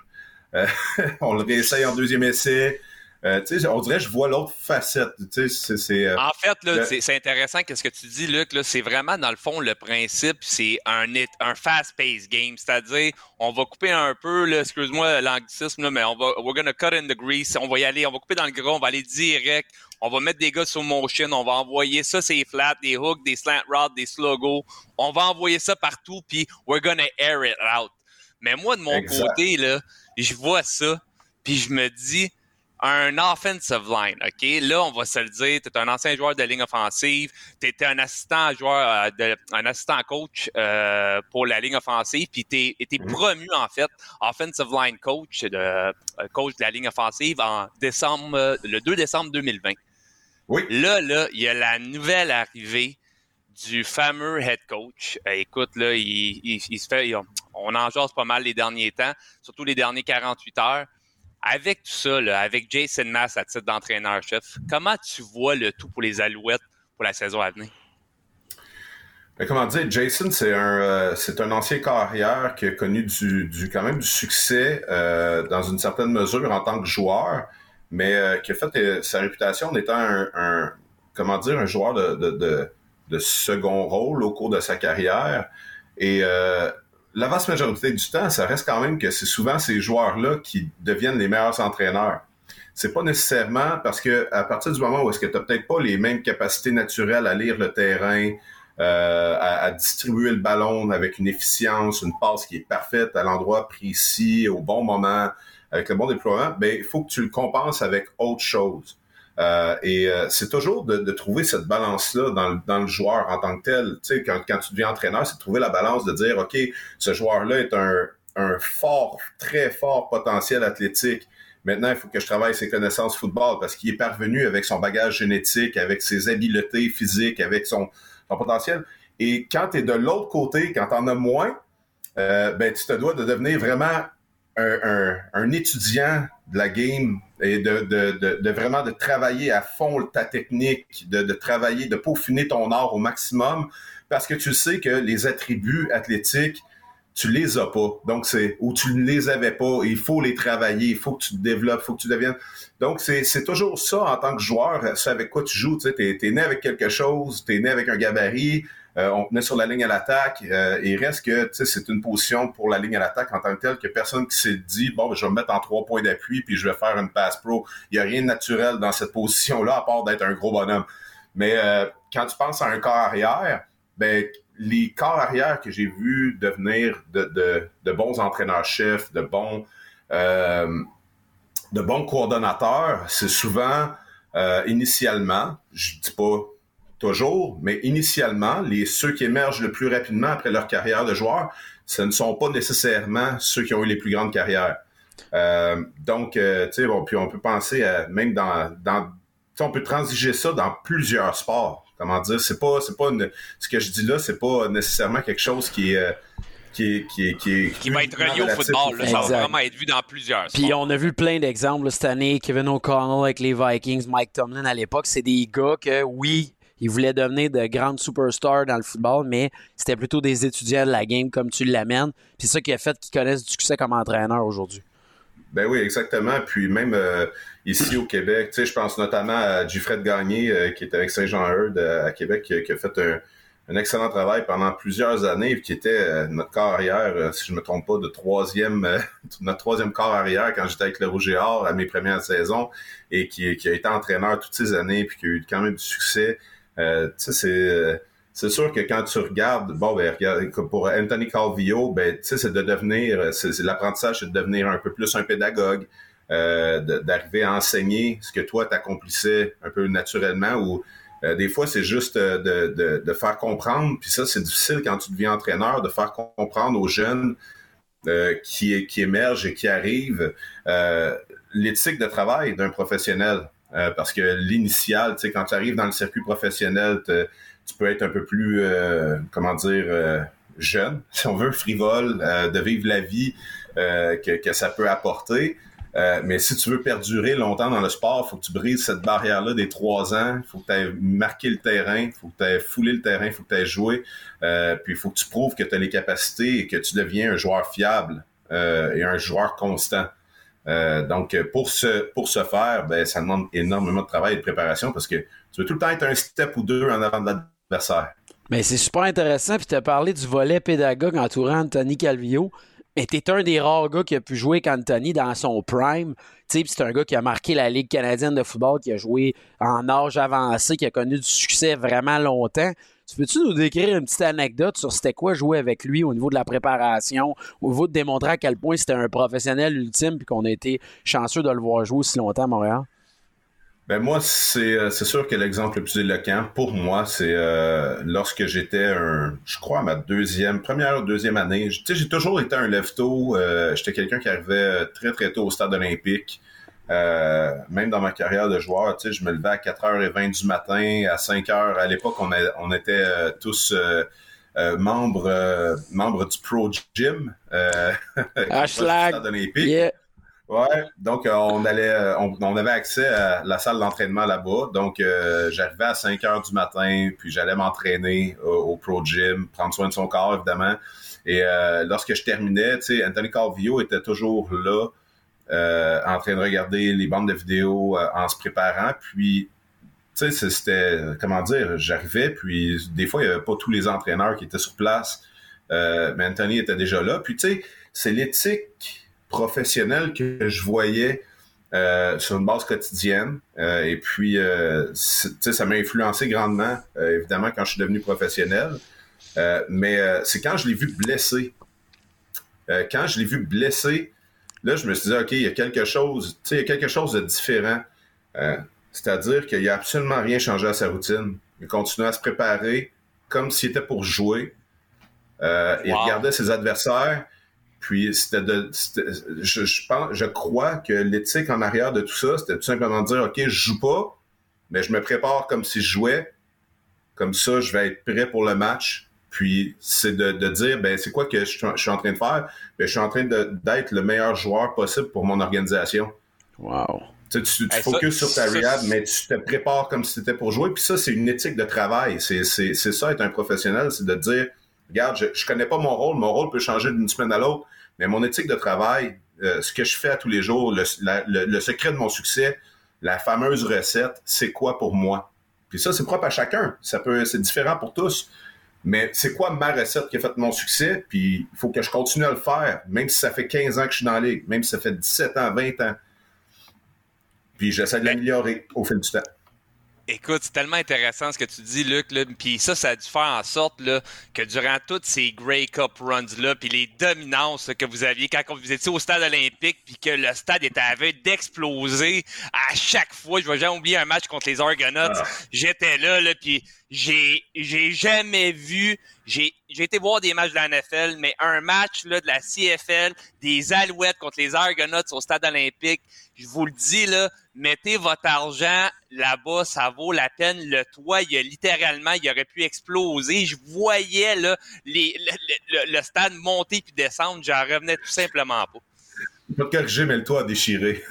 Euh, on le réessaye en deuxième essai. Euh, on dirait que je vois l'autre facette. Euh, en fait, c'est intéressant ce que tu dis, Luc. C'est vraiment, dans le fond, le principe, c'est un, un fast-paced game. C'est-à-dire, on va couper un peu, excuse-moi l'anglicisme, mais on va we're gonna cut in the grease. On va y aller, on va couper dans le gros, on va aller direct. On va mettre des gars sur motion, on va envoyer ça, c'est flat, des hooks, des slant rods, des slogos. On va envoyer ça partout, puis we're gonna air it out. Mais moi, de mon côté, là, je vois ça, puis je me dis, un offensive line, OK? Là, on va se le dire, tu es un ancien joueur de ligne offensive, tu étais un assistant joueur, euh, de, un assistant coach euh, pour la ligne offensive, puis tu es, mhm. promu, en fait, offensive line coach, de, euh, coach de la ligne offensive en décembre, le 2 décembre 2020. Oui. Là, là, il y a la nouvelle arrivée du fameux head coach. écoute, là, il, il, se fait, on en jase pas mal les derniers temps, surtout les derniers 48 heures avec tout ça, avec Jason Mass à titre d'entraîneur-chef, comment tu vois le tout pour les Alouettes pour la saison à venir? Ben, comment dire, Jason, c'est un, euh, un ancien carrière qui a connu du, quand même du succès euh, dans une certaine mesure en tant que joueur, mais euh, qui a fait sa réputation en étant un, comment dire, un joueur de, de, de, second rôle au cours de sa carrière. Et la vaste majorité du temps, ça reste quand même que c'est souvent ces joueurs-là qui deviennent les meilleurs entraîneurs. C'est pas nécessairement parce que à partir du moment où est-ce que tu n'as peut-être pas les mêmes capacités naturelles à lire le terrain, à, distribuer le ballon avec une efficience, une passe qui est parfaite à l'endroit précis, au bon moment, avec le bon déploiement, ben il faut que tu le compenses avec autre chose. Euh, et euh, c'est toujours de, de, trouver cette balance-là dans, dans, le joueur en tant que tel. Tu sais, quand, quand tu deviens entraîneur, c'est de trouver la balance de dire, OK, ce joueur-là est un, un fort, très fort potentiel athlétique. Maintenant, il faut que je travaille ses connaissances football parce qu'il est parvenu avec son bagage génétique, avec ses habiletés physiques, avec son, son potentiel. Et quand tu es de l'autre côté, quand tu en as moins, euh, ben, tu te dois de devenir vraiment un, un, un étudiant de la game et de, de, de, vraiment de travailler à fond ta technique, de, travailler, de peaufiner ton art au maximum, parce que tu sais que les attributs athlétiques, tu les as pas. Donc, c'est, ou tu ne les avais pas, il faut les travailler, il faut que tu te développes, il faut que tu deviennes. Donc, c'est, toujours ça en tant que joueur, c'est avec quoi tu joues. Tu sais, t'es, es né avec quelque chose, t'es né avec un gabarit, on tenait sur la ligne à l'attaque. Euh, et reste que c'est une position pour la ligne à l'attaque en tant que telle que personne qui s'est dit bon, ben, je vais me mettre en trois points d'appui puis je vais faire une passe pro. Il n'y a rien de naturel dans cette position-là à part d'être un gros bonhomme. Mais euh, quand tu penses à un corps arrière, ben les corps arrière que j'ai vus devenir de, bons entraîneurs-chefs, de bons de bons coordonnateurs, c'est souvent initialement, je dis pas toujours, mais initialement, les ceux qui émergent le plus rapidement après leur carrière de joueur, ce ne sont pas nécessairement ceux qui ont eu les plus grandes carrières. Euh, donc, euh, tu sais, bon, puis on peut penser à, même dans, dans on peut transiger ça dans plusieurs sports. Comment dire, c'est pas, c'est pas ce que je dis là, c'est pas nécessairement quelque chose qui est, euh, qui, qui, qui, qui va être relié au football. Là, ça va vraiment être vu dans plusieurs. Puis on a vu plein d'exemples cette année. Kevin O'Connell avec les Vikings, Mike Tomlin à l'époque, c'est des gars que oui, ils voulaient devenir de grandes superstars dans le football, mais c'était plutôt des étudiants de la game comme tu l'amènes. C'est ça qui a fait qu'ils connaissent du succès comme entraîneur aujourd'hui. Ben oui, exactement. Puis même euh, ici au Québec, je pense notamment à Gifred Gagné, euh, qui est avec Saint-Jean-Eudes euh, à Québec, qui, a fait un, excellent travail pendant plusieurs années, qui était notre corps arrière, si je me trompe pas, de troisième, notre troisième corps arrière quand j'étais avec le Rouge et Or à mes premières saisons, et qui, qui, a été entraîneur toutes ces années, puis qui a eu quand même du succès. Euh, c'est c'est sûr que quand tu regardes, bon, ben, regarde, pour Anthony Calvillo, ben, c'est de devenir, c'est l'apprentissage, c'est de devenir un peu plus un pédagogue, euh, d'arriver à enseigner ce que toi t'accomplissais un peu naturellement ou euh, des fois c'est juste de, de, de, faire comprendre, puis ça c'est difficile quand tu deviens entraîneur, de faire comprendre aux jeunes euh, qui, qui émergent et qui arrivent l'éthique de travail d'un professionnel. Euh, parce que l'initial, tu sais, quand tu arrives dans le circuit professionnel, tu peux être un peu plus, euh, comment dire, euh, jeune, si on veut, frivole, de vivre la vie que, que, ça peut apporter. mais si tu veux perdurer longtemps dans le sport, il faut que tu brises cette barrière-là des trois ans. Il faut que tu aies marqué le terrain, il faut que tu aies foulé le terrain, il faut que tu aies joué. puis il faut que tu prouves que tu as les capacités et que tu deviens un joueur fiable et un joueur constant. Euh, donc, pour ce, faire, ben, ça demande énormément de travail et de préparation parce que tu veux tout le temps être un step ou deux en avant de l'adversaire. Mais c'est super intéressant. Puis tu as parlé du volet pédagogue entourant Anthony Calvillo. Mais t'es un des rares gars qui a pu jouer avec Anthony dans son prime. C'est un gars qui a marqué la Ligue canadienne de football, qui a joué en âge avancé, qui a connu du succès vraiment longtemps. Tu peux-tu nous décrire une petite anecdote sur c'était quoi jouer avec lui au niveau de la préparation, au niveau de démontrer à quel point c'était un professionnel ultime puis qu'on a été chanceux de le voir jouer aussi longtemps à Montréal? Ben moi, c'est euh, sûr que l'exemple le plus éloquent pour moi, c'est euh, lorsque j'étais un, je crois, ma deuxième, première ou deuxième année. Tu sais, j'ai toujours été un lève-tôt. Euh, j'étais quelqu'un qui arrivait très très tôt au stade olympique. Euh, même dans ma carrière de joueur, tu sais, je me levais à 4h20 du matin, à 5h. À l'époque, on, on était euh, tous euh, membres, membres du Pro Gym. Hashtag. Yeah. Ouais, donc on allait, on, avait accès à la salle d'entraînement là-bas. Donc j'arrivais à 5 heures du matin, puis j'allais m'entraîner au, Pro Gym, prendre soin de son corps évidemment. Et lorsque je terminais, tu sais, Anthony Calvillo était toujours là euh, en train de regarder les bandes de vidéos euh, en se préparant. Puis, tu sais, c'était, comment dire, j'arrivais, puis des fois, il n'y avait pas tous les entraîneurs qui étaient sur place. Euh, mais Anthony était déjà là. Puis, tu sais, c'est l'éthique professionnelle que je voyais sur une base quotidienne. Et puis, euh, ça m'a influencé grandement, évidemment, quand je suis devenu professionnel. mais c'est quand je l'ai vu blessé. quand je l'ai vu blessé, là, je me suis dit, OK, il y a quelque chose, il y a quelque chose de différent. C'est-à-dire qu'il n'y a absolument rien changé à sa routine. Il continuait à se préparer comme s'il était pour jouer. Il regardait ses adversaires. Puis c'était de, je, je, pense, je crois que l'éthique en arrière de tout ça, c'était tout simplement de dire, ok, je joue pas, mais je me prépare comme si je jouais. Comme ça, je vais être prêt pour le match. Puis c'est de, de, dire, ben c'est quoi que je, suis en train de faire? Ben je suis en train d'être le meilleur joueur possible pour mon organisation. Wow. Tu, tu, tu focuses sur ta rehab, mais tu te prépares comme si c'était pour jouer. Puis ça, c'est une éthique de travail. C'est ça, être un professionnel, c'est de dire, regarde, je, je connais pas mon rôle, mon rôle peut changer d'une semaine à l'autre, mais mon éthique de travail, euh, ce que je fais à tous les jours, le, le, secret de mon succès, la fameuse recette, c'est quoi pour moi? Puis ça, c'est propre à chacun. Ça peut, c'est différent pour tous. Mais c'est quoi ma recette qui a fait mon succès? Puis il faut que je continue à le faire, même si ça fait 15 ans que je suis dans la ligue, même si ça fait 17 ans, 20 ans. Puis j'essaie de l'améliorer au fil du temps. Écoute, c'est tellement intéressant ce que tu dis, Luc. Puis ça, ça a dû faire en sorte là, que durant toutes ces Grey Cup runs-là, puis les dominances que vous aviez quand vous étiez au stade olympique, puis que le stade était à d'exploser à chaque fois. Je vais jamais oublier un match contre les Argonauts. Ah. J'étais là, là puis j'ai j'ai jamais vu j'ai j'ai été voir des matchs de la NFL mais un match là de la CFL des Alouettes contre les Argonauts au stade olympique je vous le dis là mettez votre argent là-bas ça vaut la peine. Le toit il a littéralement il aurait pu exploser. Je voyais là les le, le, stade monter puis descendre j'en revenais tout simplement pas. Pas corriger mais le toit a déchiré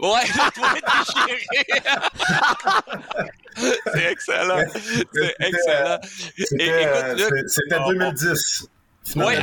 Ouais, le toit est déchiré. c'est excellent. C'est excellent. C'était 2010. Oui,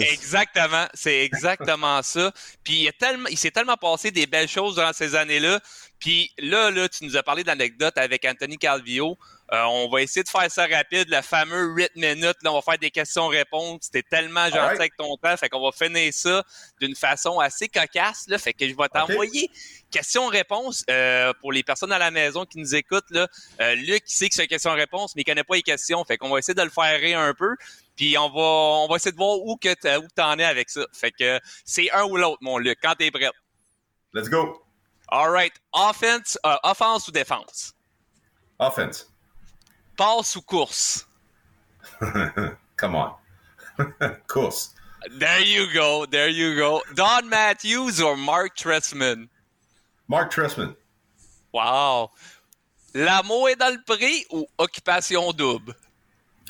exactement. C'est exactement ça. Puis il, tellement, il s'est tellement passé des belles choses durant ces années-là. Puis là, là, tu nous as parlé d'anecdotes avec Anthony Calvio. Euh, on va essayer de faire ça rapide, le fameux 8 minutes. Là, on va faire des questions-réponses. C'était tellement gentil avec ton temps. Fait qu'on va finir ça d'une façon assez cocasse. Là, fait que je vais t'envoyer questions-réponses euh, pour les personnes à la maison qui nous écoutent. Là. Euh, Luc sait que c'est une question-réponse, mais il connaît pas les questions. Fait qu'on va essayer de le faire rire un peu. Puis on va, on va essayer de voir où que t'en es avec ça. Fait que c'est un ou l'autre, mon Luc, quand t'es prêt. Let's go. All right. Offense, offense ou défense? Offense. Passe ou course? Come on. course. There you go. There you go. Don Matthews or Mark Tressman? Mark Tressman. Wow. L'amour est dans le prix ou occupation double?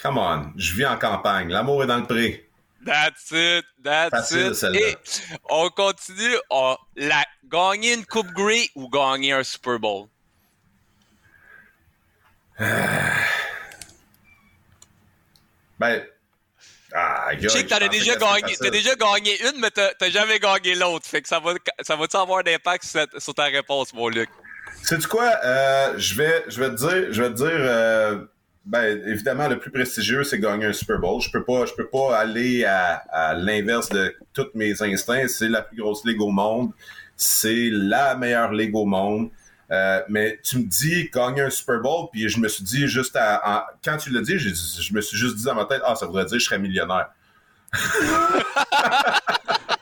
Come on. Je vis en campagne. L'amour est dans le prix. That's it. That's Facile, it. Et on continue. On, la, gagner une Coupe Grey ou gagner un Super Bowl? ben, ah, je sais que t'en as déjà gagné, t'as déjà gagné une, mais t'as jamais gagné l'autre. Fait que ça va, ça va-tu avoir d'impact sur, sur, ta réponse, mon Luc? Sais-tu quoi? Euh, je vais, je vais te dire, je vais te dire, euh, ben, évidemment, le plus prestigieux, c'est gagner un Super Bowl. Je peux pas, je peux pas aller à, à l'inverse de tous mes instincts. C'est la plus grosse ligue au monde. C'est la meilleure ligue au monde. Euh, mais tu me dis gagner un Super Bowl, puis je me suis dit juste à, quand tu l'as dit, je, je, me suis juste dit dans ma tête, ah, ça voudrait dire que je serais millionnaire.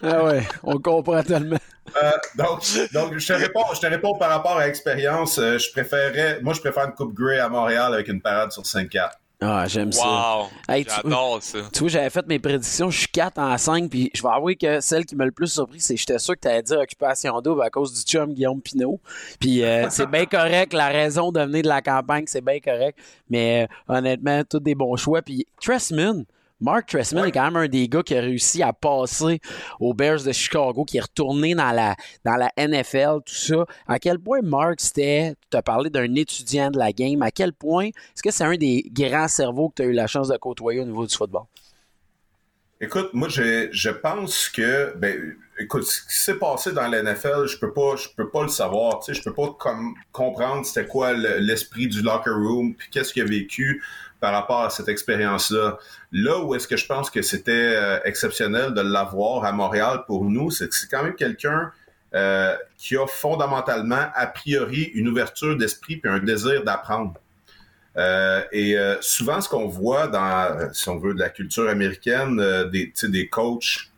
ah ouais, on comprend tellement. Euh, donc, donc je, te réponds, je te réponds par rapport à l'expérience. Euh, je préférerais, moi, je préfère une Coupe Grey à Montréal avec une parade sur 5-4. Ah, j'aime ça. J'adore ça. Tu vois, j'avais fait mes prédictions, je suis 4 en 5, puis je vais avouer que celle qui m'a le plus surpris, c'est que j'étais sûr que tu allais dire occupation double à cause du chum Guillaume Pinot. Puis euh, c'est bien correct, la raison de venir de la campagne, c'est bien correct. Mais honnêtement, tous des bons choix. Puis Tressman, Mark Tressman est quand même un des gars qui a réussi à passer aux Bears de Chicago, qui est retourné dans la, dans la NFL, tout ça. À quel point Mark, c'était, tu as parlé d'un étudiant de la game, à quel point est-ce que c'est un des grands cerveaux que tu as eu la chance de côtoyer au niveau du football? Écoute, moi, je, je pense que, ben, écoute, ce qui s'est passé dans la NFL, je peux pas, je peux pas le savoir. Tu sais, je peux pas comme, comprendre c'était quoi l'esprit du locker room, puis qu'est-ce qu'il a vécu par rapport à cette expérience-là. Là où est-ce que je pense que c'était euh, exceptionnel de l'avoir à Montréal pour nous, c'est que c'est quand même quelqu'un euh, qui a fondamentalement, a priori, une ouverture d'esprit puis un désir d'apprendre. Euh, et souvent, ce qu'on voit dans, si on veut, de la culture américaine, des, des coachs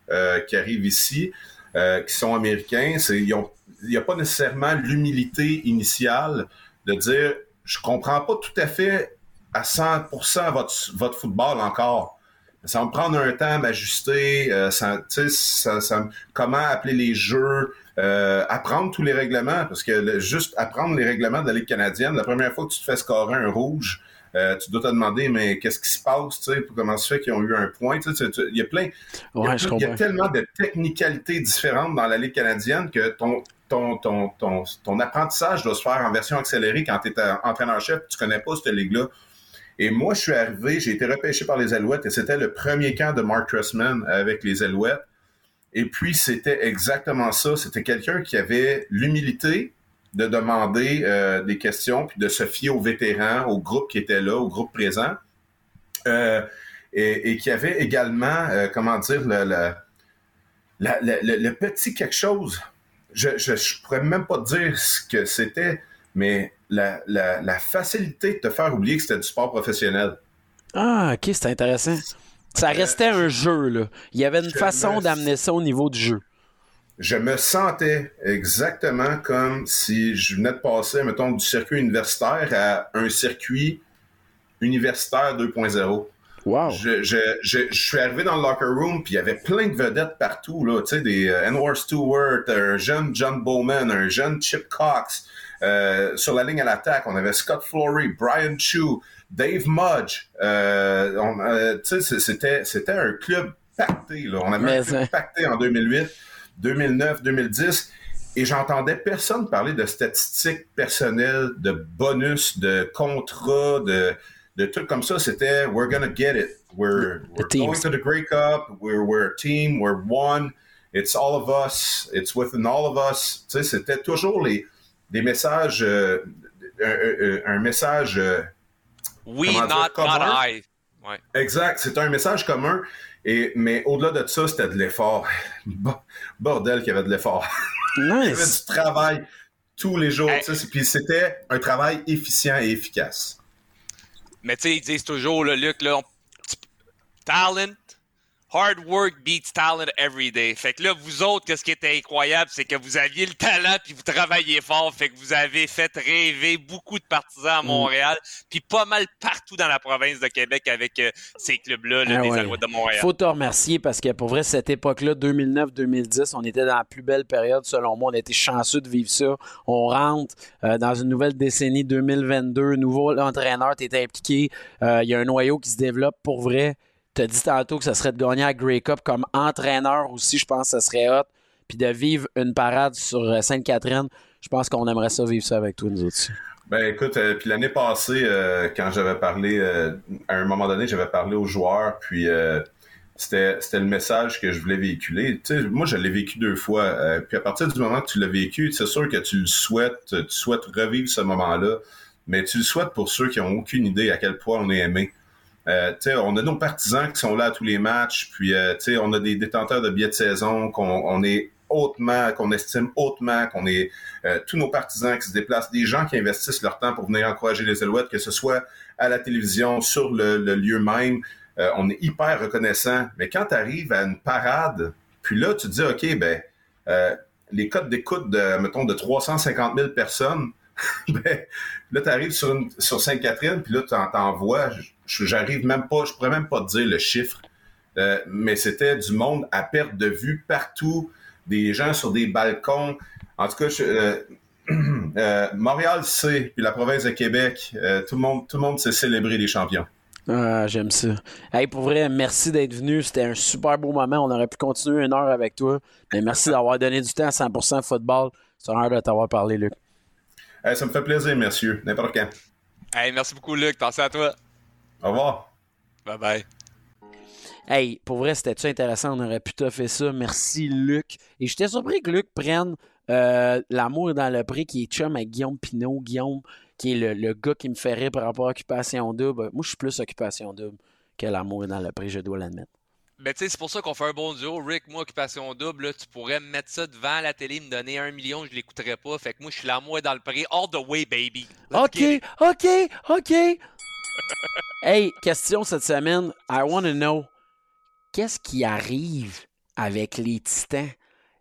qui arrivent ici, qui sont américains, c'est il n'y a pas nécessairement l'humilité initiale de dire, je comprends pas tout à fait à 100% votre, votre football encore. Ça va me prendre un temps à m'ajuster, euh, ça, ça, ça, comment appeler les jeux, euh, apprendre tous les règlements, parce que juste apprendre les règlements de la Ligue canadienne, la première fois que tu te fais scorer un rouge, euh, tu dois te demander, mais qu'est-ce qui se passe, tu sais, comment se fait qu'ils ont eu un point, tu sais, il y a plein, il, y a, tellement de technicalités différentes dans la Ligue canadienne que ton, ton, ton, ton, ton apprentissage doit se faire en version accélérée quand tu es entraîneur-chef, tu connais pas cette ligue-là. Et moi, je suis arrivé, j'ai été repêché par les Alouettes et c'était le premier camp de Mark Trussman avec les Alouettes. Et puis, c'était exactement ça. C'était quelqu'un qui avait l'humilité de demander euh, des questions, puis de se fier aux vétérans, au groupe qui était là, au groupe présent. Euh, et, qui avait également, euh, comment dire, le, le, petit quelque chose. Je ne pourrais même pas dire ce que c'était, mais la, facilité de te faire oublier que c'était du sport professionnel. Ah, ok, c'est intéressant. Ça restait un jeu, là. Il y avait une façon d'amener ça au niveau du jeu. Je me sentais exactement comme si je venais de passer, mettons, du circuit universitaire à un circuit universitaire 2.0. Wow. Je, suis arrivé dans le locker room, puis il y avait plein de vedettes partout, là, tu sais, des uh, Stewart, un jeune John Bowman, un jeune Chip Cox, euh, sur la ligne à l'attaque, on avait Scott Flory, Brian Chu, Dave Mudge. Euh, euh c'était, c'était un club pacté. Là. On avait un club pacté en 2008, 2009, 2010. Et j'entendais personne parler de statistiques personnelles, de bonus, de contrats, de, de trucs comme ça. C'était We're gonna get it. We're, we're going to the Grey Cup. We're, we're a team. We're one. It's all of us. It's within all of us. Tu sais, c'était toujours les, des messages, euh, un, message. Euh, oui, not, not I. Exact, c'est un message commun. Et, mais au-delà de ça, c'était de l'effort. Bordel qu'il y avait de l'effort. il y avait du travail tous les jours. Puis c'était un travail efficient et efficace. Mais tu sais, ils disent toujours, le Luc, là, talent, Hard work beats talent every day. Fait que là, vous autres, ce qui était incroyable, c'est que vous aviez le talent puis vous travailliez fort. Fait que vous avez fait rêver beaucoup de partisans à mm. Montréal, puis pas mal partout dans la province de Québec avec euh, ces clubs-là, là, ah les Alouettes de Montréal. Faut te remercier parce que pour vrai, cette époque-là, 2009-2010, on était dans la plus belle période selon moi. On a été chanceux de vivre ça. On rentre euh, dans une nouvelle décennie 2022, nouveau entraîneur, tu impliqué. Euh, il y a un noyau qui se développe pour vrai. Tu as dit tantôt que ça serait de gagner à Grey Cup comme entraîneur aussi, je pense que ça serait hot. Puis de vivre une parade sur euh, Sainte-Catherine, je pense qu'on aimerait ça vivre ça avec toi, nous autres. Ben écoute, euh, puis l'année passée, euh, quand j'avais parlé, à un moment donné, j'avais parlé aux joueurs, puis c'était, c'était le message que je voulais véhiculer. Tu sais, moi, je l'ai vécu deux fois. puis à partir du moment que tu l'as vécu, c'est sûr que tu le souhaites, tu souhaites revivre ce moment-là, mais tu le souhaites pour ceux qui n'ont aucune idée à quel point on est aimé. Euh, on a nos partisans qui sont là à tous les matchs, puis euh, on a des détenteurs de billets de saison qu'on on est hautement, qu'on estime hautement, qu'on est euh, tous nos partisans qui se déplacent, des gens qui investissent leur temps pour venir encourager les Alouettes, que ce soit à la télévision, sur le, lieu même. Euh, on est hyper reconnaissant. Mais quand tu arrives à une parade, puis là, tu te dis, OK, ben, les codes d'écoute de, mettons, de 350 000 personnes, ben, là, tu arrives sur, sur Sainte-Catherine, puis là, tu en, vois, j'arrive même pas, je pourrais même pas te dire le chiffre, euh, mais c'était du monde à perte de vue partout, des gens sur des balcons. En tout cas, euh, euh, Montréal sait, puis la province de Québec, tout le monde, tout le monde sait célébrer les champions. Ah, j'aime ça. Hey, pour vrai, merci d'être venu. C'était un super beau moment. On aurait pu continuer une heure avec toi. Mais merci d'avoir donné du temps à 100% football. C'est un honneur de t'avoir parlé, Luc ça me fait plaisir, messieurs. N'importe quand. Hey, merci beaucoup, Luc. Pensez à toi. Au revoir. Bye bye. Hey, pour vrai, c'était-tu intéressant? On aurait pu fait ça. Merci, Luc. Et j'étais surpris que Luc prenne euh, L'amour dans le prix, qui est chum avec Guillaume Pinot. Guillaume, qui est le, gars qui me ferait par rapport à Occupation Double. Moi, je suis plus Occupation Double que L'amour dans le prix, je dois l'admettre. Ben, tu sais, c'est pour ça qu'on fait un bon duo. Rick, moi, occupation double, là, tu pourrais me mettre ça devant la télé, me donner un million, je l'écouterais pas. Fait que moi, je suis là, moi, dans le prix. All the way, baby. Let's OK. OK, OK. Hey, question cette semaine. I want to know. Qu'est-ce qui arrive avec les Titans?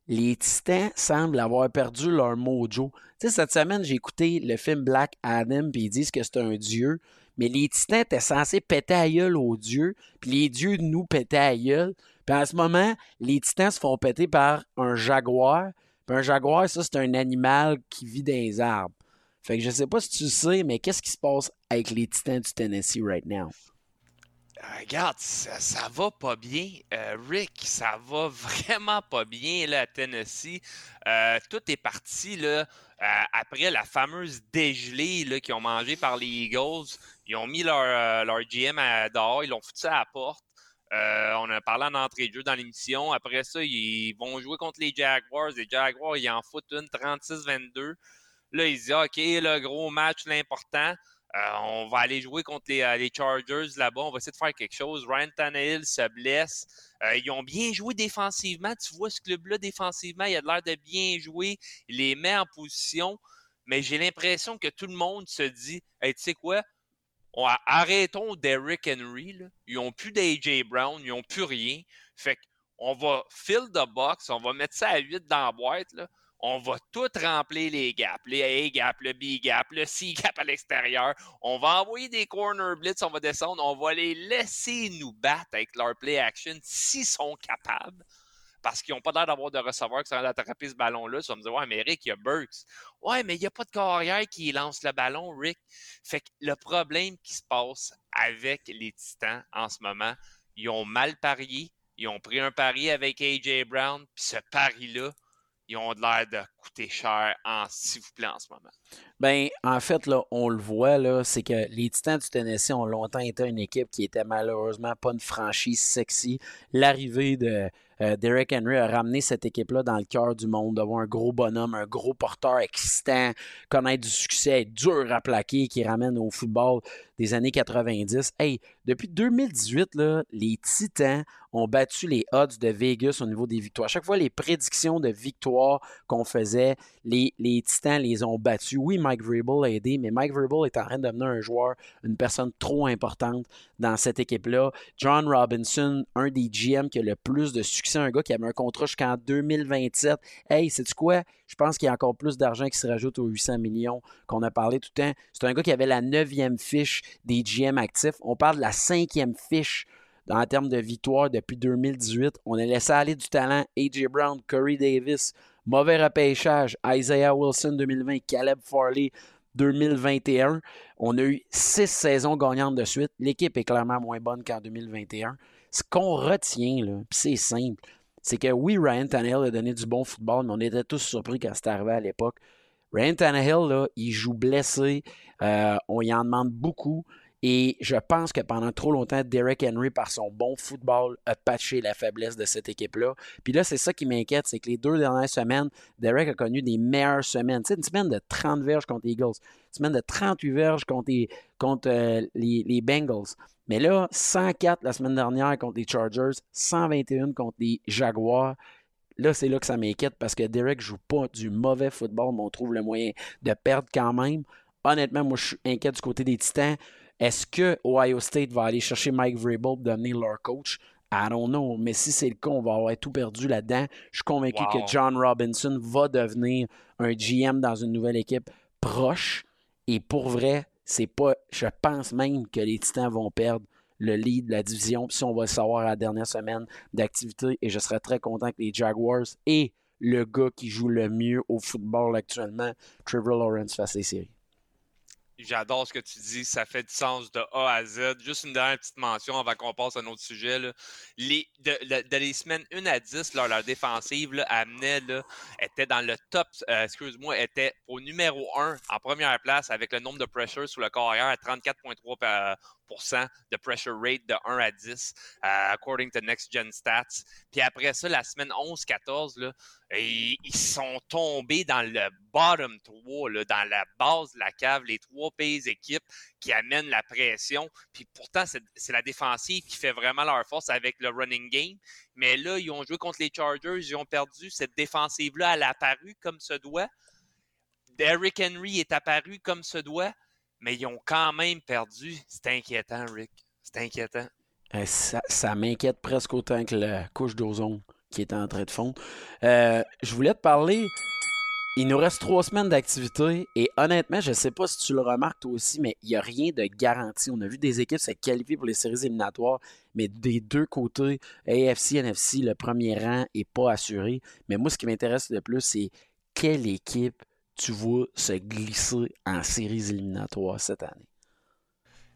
Les Titans semblent avoir perdu leur mojo. Tu sais, cette semaine, j'ai écouté le film Black Adam, puis ils disent que c'est un dieu. Mais les Titans étaient censés péter à gueule aux dieux, puis les dieux nous pétaient à gueule. Puis en ce moment, les Titans se font péter par un jaguar. Puis un jaguar, ça, c'est un animal qui vit dans les arbres. Fait que je sais pas si tu sais, mais qu'est-ce qui se passe avec les Titans du Tennessee right now? Euh, Regarde, ça, ça va pas bien. Euh, Rick, ça va vraiment pas bien là, à Tennessee. Euh, tout est parti là, après la fameuse dégelée là, qu'ils ont mangé par les Eagles. Ils ont mis leur, leur GM à, dehors, ils l'ont foutu à la porte. Euh, on a parlé en entrée de jeu dans l'émission. Après ça, ils vont jouer contre les Jaguars. Les Jaguars, ils en foutent une 36-22. Là, ils disent OK, le gros match, l'important. Euh, on va aller jouer contre les, euh, les Chargers là-bas. On va essayer de faire quelque chose. Ryan Tannehill se blesse. Euh, ils ont bien joué défensivement. Tu vois, ce club-là, défensivement, il a l'air de bien jouer. Il les met en position. Mais j'ai l'impression que tout le monde se dit tu sais quoi? On- arrêtons Derrick Henry. Ils n'ont plus d'AJ Brown. Ils n'ont plus rien. Fait qu'on va fill the box. On va mettre ça à 8 dans la boîte. On va tout remplir les gaps, les A gaps, le B gap, le C gap à l'extérieur. On va envoyer des corner blitz, on va descendre, on va les laisser nous battre avec leur play action s'ils sont capables. Parce qu'ils n'ont pas l'air d'avoir de receveur qui sont d'attraper ce ballon-là. Tu vas me dire, ouais, mais Rick, il y a Burks. Ouais, mais il n'y a pas de carrière qui lance le ballon, Rick. Fait que le problème qui se passe avec les Titans en ce moment, ils ont mal parié. Ils ont pris un pari avec A.J. Brown, puis ce pari-là, ils ont l'air de coûter cher en s'il vous plaît en ce moment. Ben, en fait, là, on le voit, là, c'est que les Titans du Tennessee ont longtemps été une équipe qui était malheureusement pas une franchise sexy. L'arrivée de euh, Derek Henry a ramené cette équipe-là dans le cœur du monde, d'avoir un gros bonhomme, un gros porteur excitant, connaître du succès, être dur à plaquer, qui ramène au football des années 90. Hey, depuis 2018, là, les Titans ont battu les odds de Vegas au niveau des victoires. À chaque fois, les prédictions de victoire qu'on faisait, les, Titans les ont battus. Oui, Mike Vrabel a aidé, mais Mike Vrabel est en train de devenir un joueur, une personne trop importante dans cette équipe-là. John Robinson, un des GM qui a le plus de succès, un gars qui avait un contrat jusqu'en 2027. Hey, sais-tu quoi? Je pense qu'il y a encore plus d'argent qui se rajoute aux 800 millions qu'on a parlé tout le temps. C'est un gars qui avait la neuvième fiche des GM actifs. On parle de la cinquième fiche en termes de victoire depuis 2018. On a laissé aller du talent. A.J. Brown, Corey Davis, mauvais repêchage. Isaiah Wilson 2020, Caleb Farley 2021. On a eu six saisons gagnantes de suite. L'équipe est clairement moins bonne qu'en 2021. Ce qu'on retient, c'est simple, c'est que oui, Ryan Tannehill a donné du bon football, mais on était tous surpris quand c'est arrivé à l'époque. Ryan Tannehill, là, il joue blessé. Euh, on y en demande beaucoup. Et je pense que pendant trop longtemps, Derek Henry, par son bon football, a patché la faiblesse de cette équipe-là. Puis là, c'est ça qui m'inquiète, c'est que les deux dernières semaines, Derek a connu des meilleures semaines. Sais, une semaine de 30 verges contre les Eagles, une semaine de 38 verges contre euh, les, Bengals. Mais là, 104 la semaine dernière contre les Chargers, 121 contre les Jaguars. Là, c'est là que ça m'inquiète parce que Derek joue pas du mauvais football, mais on trouve le moyen de perdre quand même. Honnêtement, moi, je suis inquiet du côté des Titans. Est-ce que Ohio State va aller chercher Mike Vrabel pour devenir leur coach? I don't know. Mais si c'est le cas, on va avoir tout perdu là-dedans. Je suis convaincu Wow. que John Robinson va devenir un GM dans une nouvelle équipe proche. Et pour vrai, c'est pas. Je pense même que les Titans vont perdre le lead de la division. Puis on va le savoir à la dernière semaine d'activité. Et je serais très content que les Jaguars et le gars qui joue le mieux au football actuellement, Trevor Lawrence, fassent les séries. J'adore ce que tu dis, ça fait du sens de A à Z. Juste une dernière petite mention avant qu'on passe à un autre sujet. là. Les, de, les semaines 1 à 10, là, leur défensive là, amenait, là, était dans le top, euh, excuse-moi, était au numéro 1 en première place avec le nombre de pressures sous le corps arrière à 34,3 de pressure rate de 1 à 10, according to Next Gen Stats. Puis après ça, la semaine 11-14, ils sont tombés dans le bottom 3, là, dans la base de la cave, les trois pays équipes qui amènent la pression. Puis pourtant, c'est la défensive qui fait vraiment leur force avec le running game. Mais là, ils ont joué contre les Chargers, ils ont perdu. Cette défensive-là, elle a apparu comme se doit. Derrick Henry est apparu comme se doit, mais ils ont quand même perdu. C'est inquiétant, Rick. C'est inquiétant. Euh, ça, m'inquiète presque autant que la couche d'ozone qui est en train de fondre. Euh, je voulais te parler. Il nous reste trois semaines d'activité et honnêtement, je ne sais pas si tu le remarques toi aussi, mais il n'y a rien de garanti. On a vu des équipes se qualifier pour les séries éliminatoires, mais des deux côtés, AFC, NFC, le premier rang n'est pas assuré. Mais moi, ce qui m'intéresse le plus, c'est quelle équipe tu vois se glisser en séries éliminatoires cette année?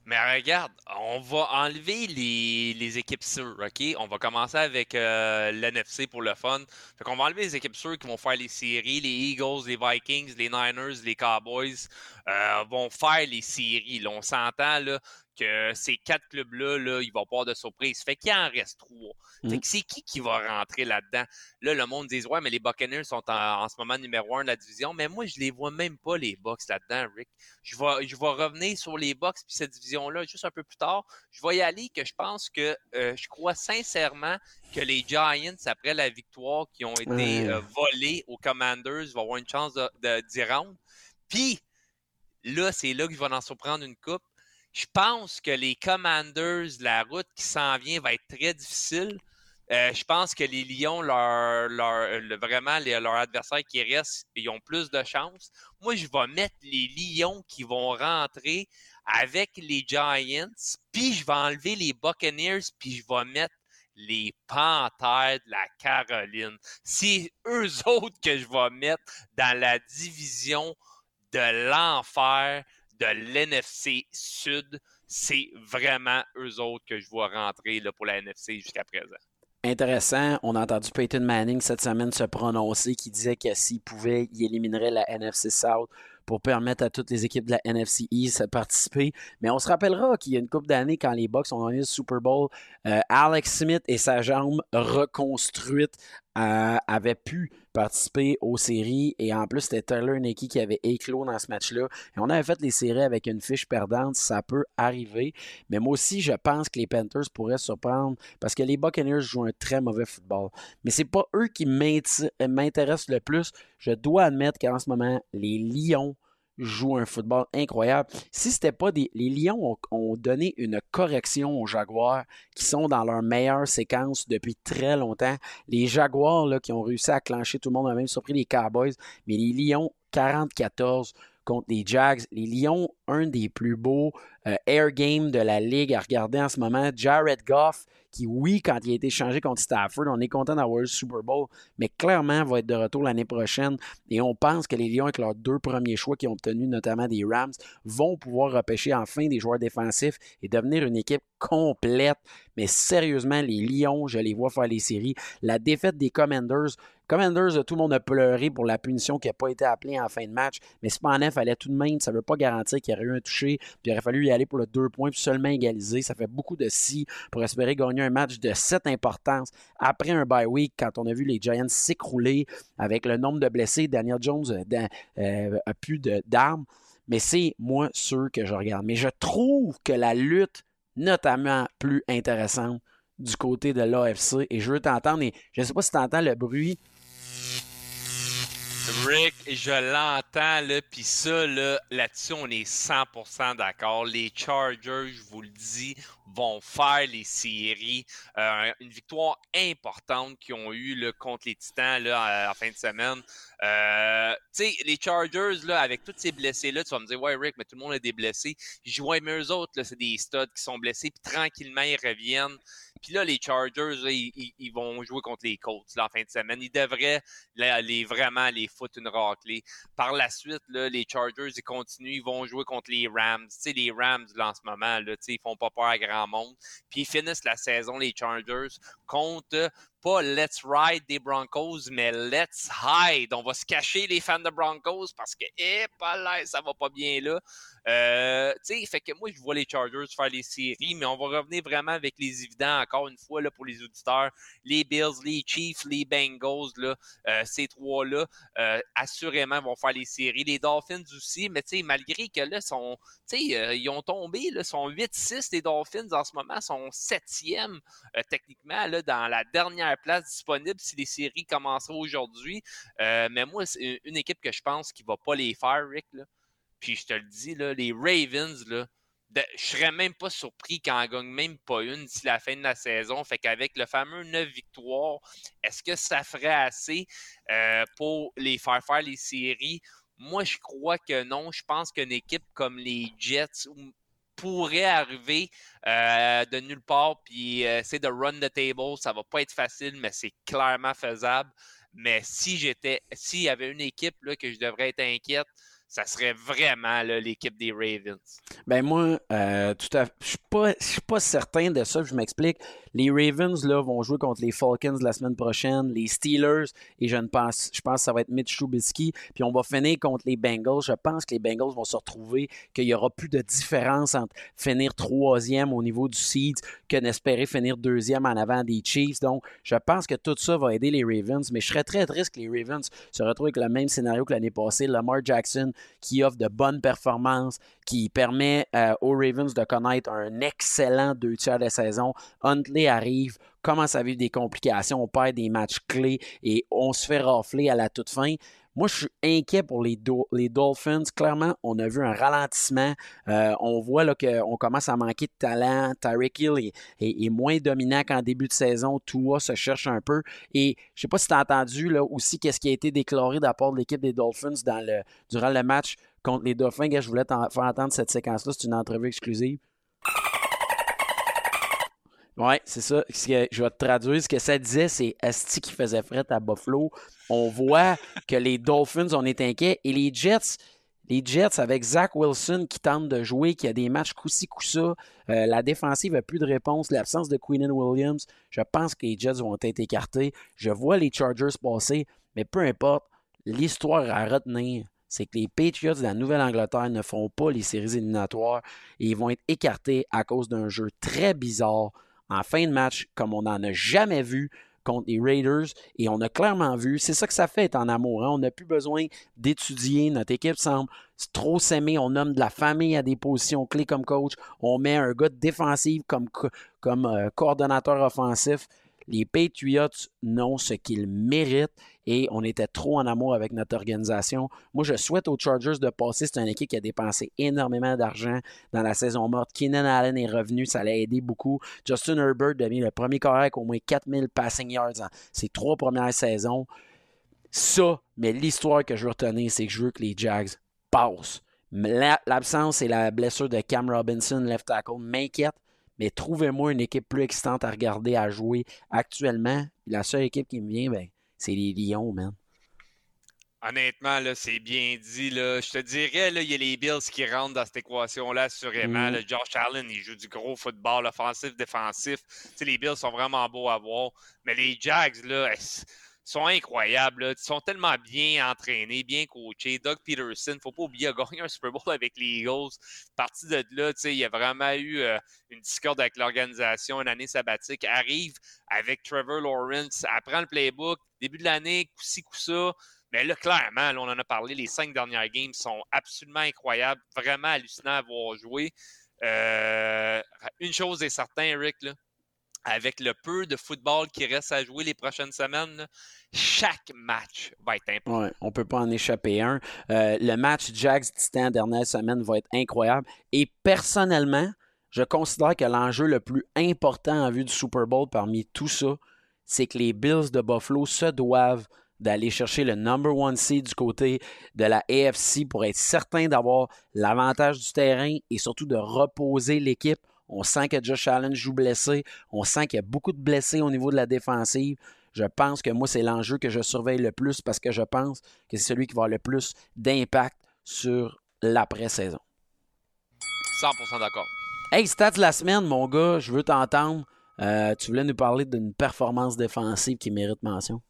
Mais regarde, on va enlever les, équipes sûres, OK? On va commencer avec euh, l'NFC pour le fun. Fait qu'on va enlever les équipes sûres qui vont faire les séries. Les Eagles, les Vikings, les Niners, les Cowboys euh, vont faire les séries. on s'entend, là, que ces quatre clubs-là, là, ils vont pas avoir de surprise. Fait qu'il en reste trois. Mmh. c'est qui qui va rentrer là-dedans? Là, le monde dit Ouais, mais les Buccaneers sont en, ce moment numéro un de la division. Mais moi, je les vois même pas, les Bucks, là-dedans, Rick. Je vais, je vais revenir sur les Bucks puis cette division-là juste un peu plus tard. Je vais y aller que je pense que euh, je crois sincèrement que les Giants, après la victoire qui ont été euh, volés aux Commanders, vont avoir une chance d'y rendre. Puis là, c'est là qu'ils vont en surprendre une coupe. Je pense que les Commanders, la route qui s'en vient va être très difficile. Euh, je pense que les Lions, leur, vraiment, leur adversaire qui reste, ils ont plus de chance. Moi, je vais mettre les Lions qui vont rentrer avec les Giants, puis je vais enlever les Buccaneers, puis je vais mettre les Panthers de la Caroline. C'est eux autres que je vais mettre dans la division de l'enfer de l'NFC Sud. C'est vraiment eux autres que je vois rentrer là, pour la NFC jusqu'à présent. Intéressant. On a entendu Peyton Manning cette semaine se prononcer qui disait que s'il pouvait, il éliminerait la NFC South pour permettre à toutes les équipes de la NFC East de participer. Mais on se rappellera qu'il y a une couple d'années, quand les Bucks ont gagné le Super Bowl, euh, Alex Smith et sa jambe reconstruite euh, avaient pu participer aux séries. Et en plus, c'était Tyler Nicky qui avait éclos dans ce match-là. Et on avait fait les séries avec une fiche perdante. Ça peut arriver. Mais moi aussi, je pense que les Panthers pourraient surprendre parce que les Buccaneers jouent un très mauvais football. Mais c'est pas eux qui m'intéressent le plus. Je dois admettre qu'en ce moment, les Lions joue un football incroyable. Si c'était pas des. Les Lions ont, donné une correction aux Jaguars qui sont dans leur meilleure séquence depuis très longtemps. Les Jaguars qui ont réussi à clencher tout le monde a même surpris les Cowboys, mais les Lions 44 contre les Jags. Les Lions, un des plus beaux euh, air games de la ligue à regarder en ce moment. Jared Goff, qui, oui, quand il a été changé contre Stafford, on est content d'avoir le Super Bowl, mais clairement va être de retour l'année prochaine. Et on pense que les Lions, avec leurs deux premiers choix qu'ils ont obtenus, notamment des Rams, vont pouvoir repêcher enfin des joueurs défensifs et devenir une équipe complète. Mais sérieusement, les Lions, je les vois faire les séries. La défaite des Commanders, Commanders, tout le monde a pleuré pour la punition qui n'a pas été appelée en fin de match, mais cependant, il fallait tout de même, ça ne veut pas garantir qu'il y aurait eu un touché, puis il aurait fallu y aller pour le deux points, puis seulement égaliser. Ça fait beaucoup de si pour espérer gagner un match de cette importance après un bye week, quand on a vu les Giants s'écrouler avec le nombre de blessés. Daniel Jones euh, euh, a plus d'armes. Mais c'est moi ceux que je regarde. Mais je trouve que la lutte, notamment plus intéressante du côté de l'AFC, et je veux t'entendre, et je ne sais pas si tu entends le bruit Rick, je l'entends, là, puis ça, là, là-dessus, on est 100% d'accord. Les Chargers, je vous le dis, vont faire les séries. Euh, une victoire importante qu'ils ont eue là, contre les Titans là, en fin de semaine. Euh, tu sais, les Chargers, là, avec tous ces blessés-là, tu vas me dire, ouais, Rick, mais tout le monde a des blessés. Je joue mais eux autres, c'est des studs qui sont blessés, puis tranquillement, ils reviennent. Puis là, les Chargers, ils, vont jouer contre les Colts là, en fin de semaine. Ils devraient les, vraiment les foutre une raclée. Par la suite, là, les Chargers, ils continuent, ils vont jouer contre les Rams. Tu sais, les Rams, là, en ce moment, là, tu sais, ils font pas peur à grand monde. Puis ils finissent la saison, les Chargers, contre pas let's ride des Broncos, mais let's hide. On va se cacher les fans de Broncos parce que, eh, pas là, ça va pas bien là. Euh, tu sais, fait que moi, je vois les Chargers faire les séries, mais on va revenir vraiment avec les évidents, encore une fois, là, pour les auditeurs. Les Bills, les Chiefs, les Bengals, là, euh, ces trois-là, euh, assurément vont faire les séries. Les Dolphins aussi, mais tu sais, malgré que là, sont, sais, ils ont tombé, là, sont 8-6, les Dolphins en ce moment, sont 7e, techniquement, là, dans la dernière place disponible si les séries commenceraient aujourd'hui. mais moi, c'est une équipe que je pense qui va pas les faire, Rick, là. Puis je te le dis, là, les Ravens, là, je serais même pas surpris quand on gagne même pas une d'ici la fin de la saison. Fait qu'avec le fameux 9 victoires, est-ce que ça ferait assez euh, pour les faire faire les séries? Moi, je crois que non. Je pense qu'une équipe comme les Jets pourrait arriver euh, de nulle part puis essayer de run the table. Ça va pas être facile, mais c'est clairement faisable. Mais si j'étais, s'il y avait une équipe là, que je devrais être inquiète, ça serait vraiment l'équipe des Ravens. Ben moi, euh, tout à, je suis pas, suis pas certain de ça. Je m'explique. Les Ravens là vont jouer contre les Falcons la semaine prochaine, les Steelers et je ne pense, je pense que ça va être Mitch Trubisky. Puis on va finir contre les Bengals. Je pense que les Bengals vont se retrouver qu'il y aura plus de différence entre finir troisième au niveau du seed que d'espérer finir deuxième en avant des Chiefs. Donc je pense que tout ça va aider les Ravens. Mais je serais très triste que les Ravens se retrouvent avec le même scénario que l'année passée. Lamar Jackson qui offre de bonnes performances, qui permet euh, aux Ravens de connaître un excellent deux tiers de saison. Huntley arrive, commence à vivre des complications, on perd des matchs clés et on se fait rafler à la toute fin. Moi, je suis inquiet pour les, Dolphins. Clairement, on a vu un ralentissement. Euh, on voit qu'on commence à manquer de talent. Tyreek Hill est, moins dominant qu'en début de saison. Tua se cherche un peu. Et je ne sais pas si tu as entendu là, aussi qu'est-ce qui a été déclaré d'apport de l'équipe des Dolphins durant le match contre les Dauphins. je voulais faire entendre cette séquence-là. C'est une entrevue exclusive. Oui, c'est ça. je vais te traduire. Ce que ça disait, c'est Asti qui faisait fret à Buffalo. On voit que les Dolphins, on est inquiets. Et les Jets, les Jets avec Zach Wilson qui tente de jouer, qui a des matchs coup-ci, coup-ça. Euh, la défensive n'a plus de réponse. L'absence de Queenan Williams, je pense que les Jets vont être écartés. Je vois les Chargers passer, mais peu importe. L'histoire à retenir, c'est que les Patriots de la Nouvelle-Angleterre ne font pas les séries éliminatoires et ils vont être écartés à cause d'un jeu très bizarre en fin de match comme on n'en a jamais vu contre les Raiders et on a clairement vu, c'est ça que ça fait être en amour. Hein. On n'a plus besoin d'étudier. Notre équipe semble trop s'aimer. On nomme de la famille à des positions clés comme coach. On met un gars de défensif comme, comme euh, coordonnateur offensif. Les Patriots n'ont ce qu'ils méritent et on était trop en amour avec notre organisation. Moi, je souhaite aux Chargers de passer. C'est une équipe qui a dépensé énormément d'argent dans la saison morte. Keenan Allen est revenu, ça l'a aidé beaucoup. Justin Herbert devient le premier corps avec au moins 4000 passing yards dans ses trois premières saisons. Ça, mais l'histoire que je veux retenir, c'est que je veux que les Jags passent. L'absence et la blessure de Cam Robinson, left tackle, m'inquiète mais trouvez-moi une équipe plus excitante à regarder, à jouer actuellement. La seule équipe qui me vient, ben, c'est les Lions, man. Honnêtement, là, c'est bien dit. Là. Je te dirais, là, il y a les Bills qui rentrent dans cette équation-là, assurément. Mm. Josh Allen, il joue du gros football offensif, défensif. les Bills sont vraiment beaux à voir. Mais les Jags, là, sont incroyables. Ils sont tellement bien entraînés, bien coachés. Doug Peterson, faut pas oublier, a gagné un Super Bowl avec les Eagles. Parti de là, il a vraiment eu euh, une discorde avec l'organisation, une année sabbatique. Arrive avec Trevor Lawrence, apprend le playbook. Début de l'année, coup-ci, coup-ça. Mais là, clairement, on en a parlé, les cinq dernières games sont absolument incroyables, vraiment hallucinants à voir jouer. Euh, une chose est certaine, Eric, là, avec le peu de football qui reste à jouer les prochaines semaines, chaque match va être important. Ouais, on ne peut pas en échapper un. Euh, le match Jags-Titan dernière semaine va être incroyable. Et personnellement, je considère que l'enjeu le plus important en vue du Super Bowl parmi tout ça, c'est que les Bills de Buffalo se doivent d'aller chercher le number one seed du côté de la AFC pour être certain d'avoir l'avantage du terrain et surtout de reposer l'équipe on sent que Josh Allen joue blessé. On sent qu'il y a beaucoup de blessés au niveau de la défensive. Je pense que moi, c'est l'enjeu que je surveille le plus parce que je pense que c'est celui qui va avoir le plus d'impact sur l'après-saison. 100% d'accord. Hey, stats de la semaine, mon gars, je veux t'entendre. Euh, tu voulais nous parler d'une performance défensive qui mérite mention?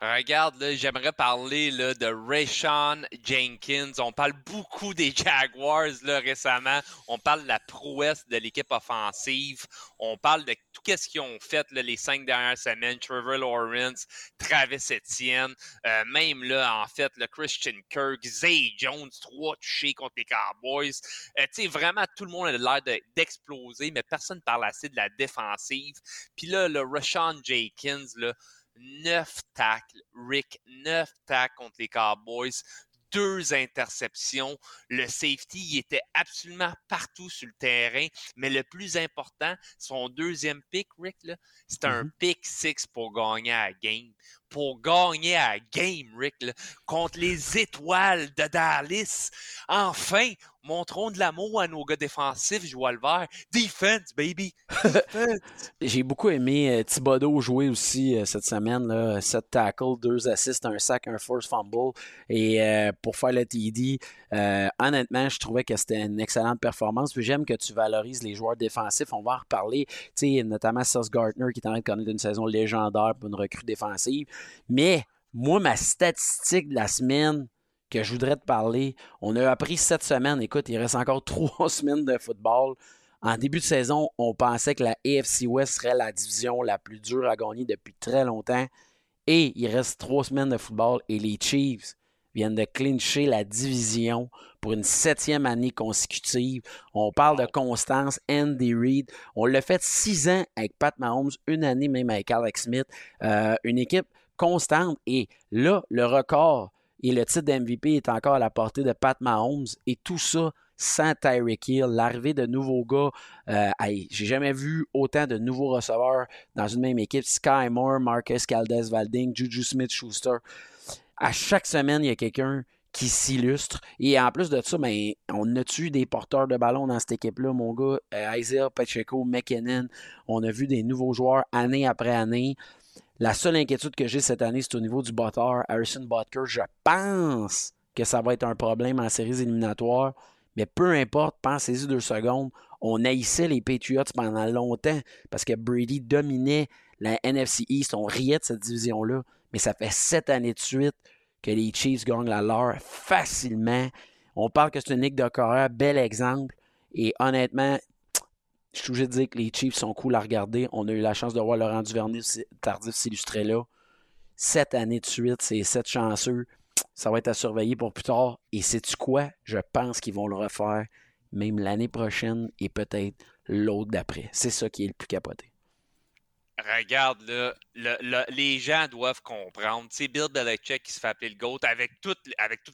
Regarde, j'aimerais parler là, de Rayshon Jenkins. On parle beaucoup des Jaguars là, récemment. On parle de la prouesse de l'équipe offensive. On parle de tout ce qu'ils ont fait là, les cinq dernières semaines. Trevor Lawrence, Travis Etienne, euh, même là, en fait, le Christian Kirk, Zay Jones, trois touchés contre les Cowboys. Euh, tu vraiment, tout le monde a l'air d'exploser, mais personne ne parle assez de la défensive. Puis là, le Rashawn Jenkins, là, 9 tacles. Rick, 9 tacles contre les Cowboys. Deux interceptions. Le safety, il était absolument partout sur le terrain. Mais le plus important, son deuxième pick, Rick, c'est un mm-hmm. pick six pour gagner à la game. Pour gagner à la game, Rick, contre les étoiles de Dallas. Enfin, montrons de l'amour à nos gars défensifs, joie le vert. Defense, baby! J'ai beaucoup aimé euh, Thibodeau jouer aussi euh, cette semaine. Là. 7 tackles, 2 assists, un sac, un force fumble. Et euh, pour faire le TD, honnêtement, je trouvais que c'était une excellente performance. j'aime que tu valorises les joueurs défensifs. On va en reparler. sais, notamment Sauce Gardner qui est en train de connaître une saison légendaire pour une recrue défensive. Mais moi, ma statistique de la semaine, que je voudrais te parler. On a appris cette semaine, écoute, il reste encore trois semaines de football. En début de saison, on pensait que la AFC West serait la division la plus dure à gagner depuis très longtemps. Et il reste trois semaines de football et les Chiefs viennent de clincher la division pour une septième année consécutive. On parle de constance, Andy Reid. On l'a fait six ans avec Pat Mahomes, une année même avec Alex Smith. Euh, une équipe constante. Et là, le record et le titre d'MVP est encore à la portée de Pat Mahomes. Et tout ça sans Tyreek Hill, l'arrivée de nouveaux gars. Euh, j'ai jamais vu autant de nouveaux receveurs dans une même équipe. Sky Moore, Marcus Caldes Valding, Juju Smith-Schuster. À chaque semaine, il y a quelqu'un qui s'illustre. Et en plus de ça, ben, on a eu des porteurs de ballon dans cette équipe-là, mon gars? Euh, Isaiah Pacheco, McKinnon. On a vu des nouveaux joueurs année après année. La seule inquiétude que j'ai cette année, c'est au niveau du botteur. Harrison Butker, je pense que ça va être un problème en séries éliminatoires. Mais peu importe, pensez-y deux secondes. On haïssait les Patriots pendant longtemps parce que Brady dominait la NFC East. On riait de cette division-là. Mais ça fait sept années de suite que les Chiefs gagnent la leur facilement. On parle que c'est une ligue de bel exemple. Et honnêtement, je suis obligé de dire que les Chiefs sont cool à regarder. On a eu la chance de voir Laurent Duvernay tardif s'illustrer là. Sept années de suite, c'est sept chanceux. Ça va être à surveiller pour plus tard. Et sais-tu quoi? Je pense qu'ils vont le refaire même l'année prochaine et peut-être l'autre d'après. C'est ça qui est le plus capoté. Regarde, là, les gens doivent comprendre. C'est Bill Belichick qui se fait appeler le GOAT avec toutes,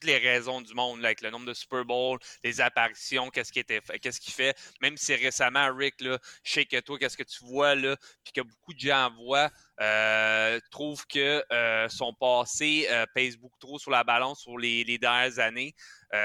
les raisons du monde, avec le nombre de Super Bowl, les apparitions, qu'est-ce qu'il qu'est-ce fait. Même si récemment, Rick, là, je sais que toi, qu'est-ce que tu vois, puis que beaucoup de gens voient, euh, trouve que euh, son passé euh, pèse beaucoup trop sur la balance sur les, dernières années.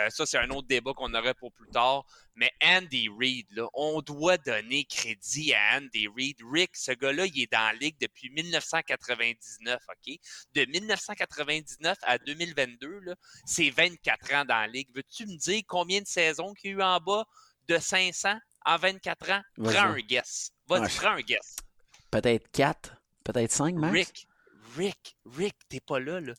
ça, c'est un autre débat qu'on aurait pour plus tard. Mais Andy Reid, on doit donner crédit à Andy Reid. Rick, ce gars-là, il est dans la ligue depuis 1999, OK? De 1999 à 2022, c'est 24 ans dans la ligue. Veux-tu me dire combien de saisons qu'il y a eu en bas de 500 en 24 ans? Prends un guess. Va prends un guess. Peut-être 4. Peut-être cinq, Max? Rick, Rick, Rick, t'es pas là, là.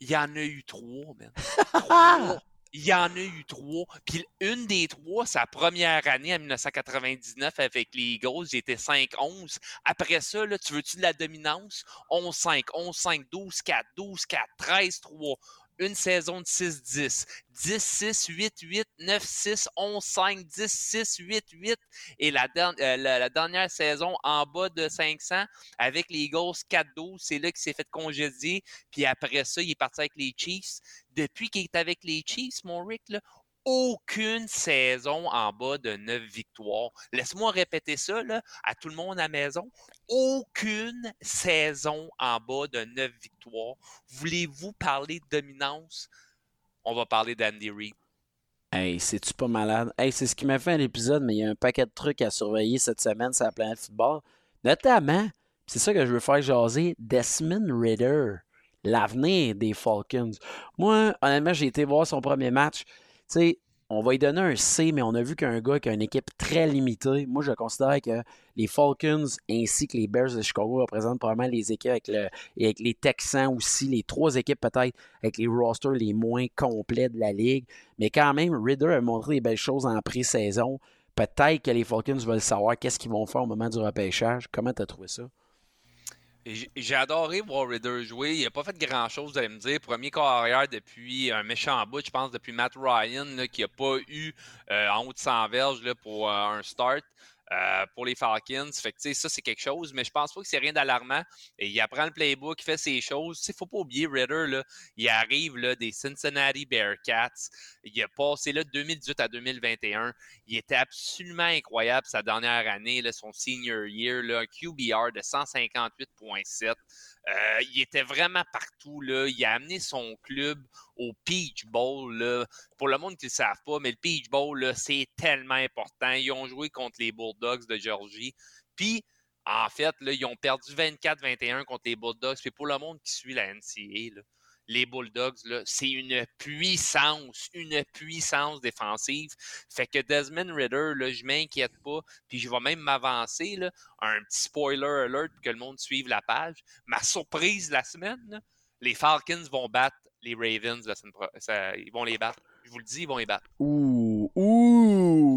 Il y en a eu trois, man. Trois. Il y en a eu trois. Puis une des trois, sa première année en 1999 avec les Eagles, il était 5-11. Après ça, là, tu veux-tu de la dominance? 11-5, 11-5, 12-4, 12-4, 13-3 une saison de 6-10. 10-6, 8-8, 9-6, 11-5, 10-6, 8-8. Et la, euh, la, dernière saison en bas de 500 avec les Eagles 4-12, c'est là qu'il s'est fait congédier. Puis après ça, il est parti avec les Chiefs. Depuis qu'il est avec les Chiefs, mon Rick, là, aucune saison en bas de 9 victoires. Laisse-moi répéter ça là, à tout le monde à la maison. Aucune saison en bas de 9 victoires. Voulez-vous parler de dominance? On va parler d'Andy Reid. Hey, c'est-tu pas malade? Hey, c'est ce qui m'a fait un épisode, mais il y a un paquet de trucs à surveiller cette semaine sur la planète football. Notamment, c'est ça que je veux faire jaser, Desmond Ritter, l'avenir des Falcons. Moi, honnêtement, j'ai été voir son premier match. Tu on va lui donner un C, mais on a vu qu'un gars qui a une équipe très limitée. Moi, je considère que les Falcons ainsi que les Bears de Chicago représentent probablement les équipes avec les Texans aussi, les trois équipes peut-être avec les rosters les moins complets de la ligue. Mais quand même, Ridder a montré des belles choses en pré-saison. Peut-être que les Falcons veulent savoir qu'est-ce qu'ils vont faire au moment du repêchage. Comment tu as trouvé ça? J'ai adoré voir Ridder jouer. Il n'a pas fait grand-chose, vous allez me dire. Premier carrière depuis un méchant bout, je pense, depuis Matt Ryan, qui n'a pas eu euh, en haut de 100 verges pour euh, un start. Euh, pour les Falcons. Ça, c'est quelque chose, mais je pense pas que c'est rien d'alarmant. Et il apprend le playbook, il fait ses choses. Il faut pas oublier Ritter, là, il arrive là, des Cincinnati Bearcats. Il a passé là, de 2018 à 2021. Il était absolument incroyable sa dernière année, là, son senior year, là, un QBR de 158.7. Euh, il était vraiment partout. Là. Il a amené son club au Peach Bowl. Pour le monde qui ne le savent pas, mais le Peach Bowl, c'est tellement important. Ils ont joué contre les Bulldogs de Georgie. Puis, en fait, là, ils ont perdu 24-21 contre les Bulldogs. Puis pour le monde qui suit la NCA, les Bulldogs, c'est une puissance, une puissance défensive. Fait que Desmond Ritter, là, je m'inquiète pas, puis je vais même m'avancer, un petit spoiler alert pour que le monde suive la page. Ma surprise la semaine, les Falcons vont battre les Ravens semaine prochaine. Ils vont les battre. Je vous le dis, ils vont les battre. Ouh, ouh,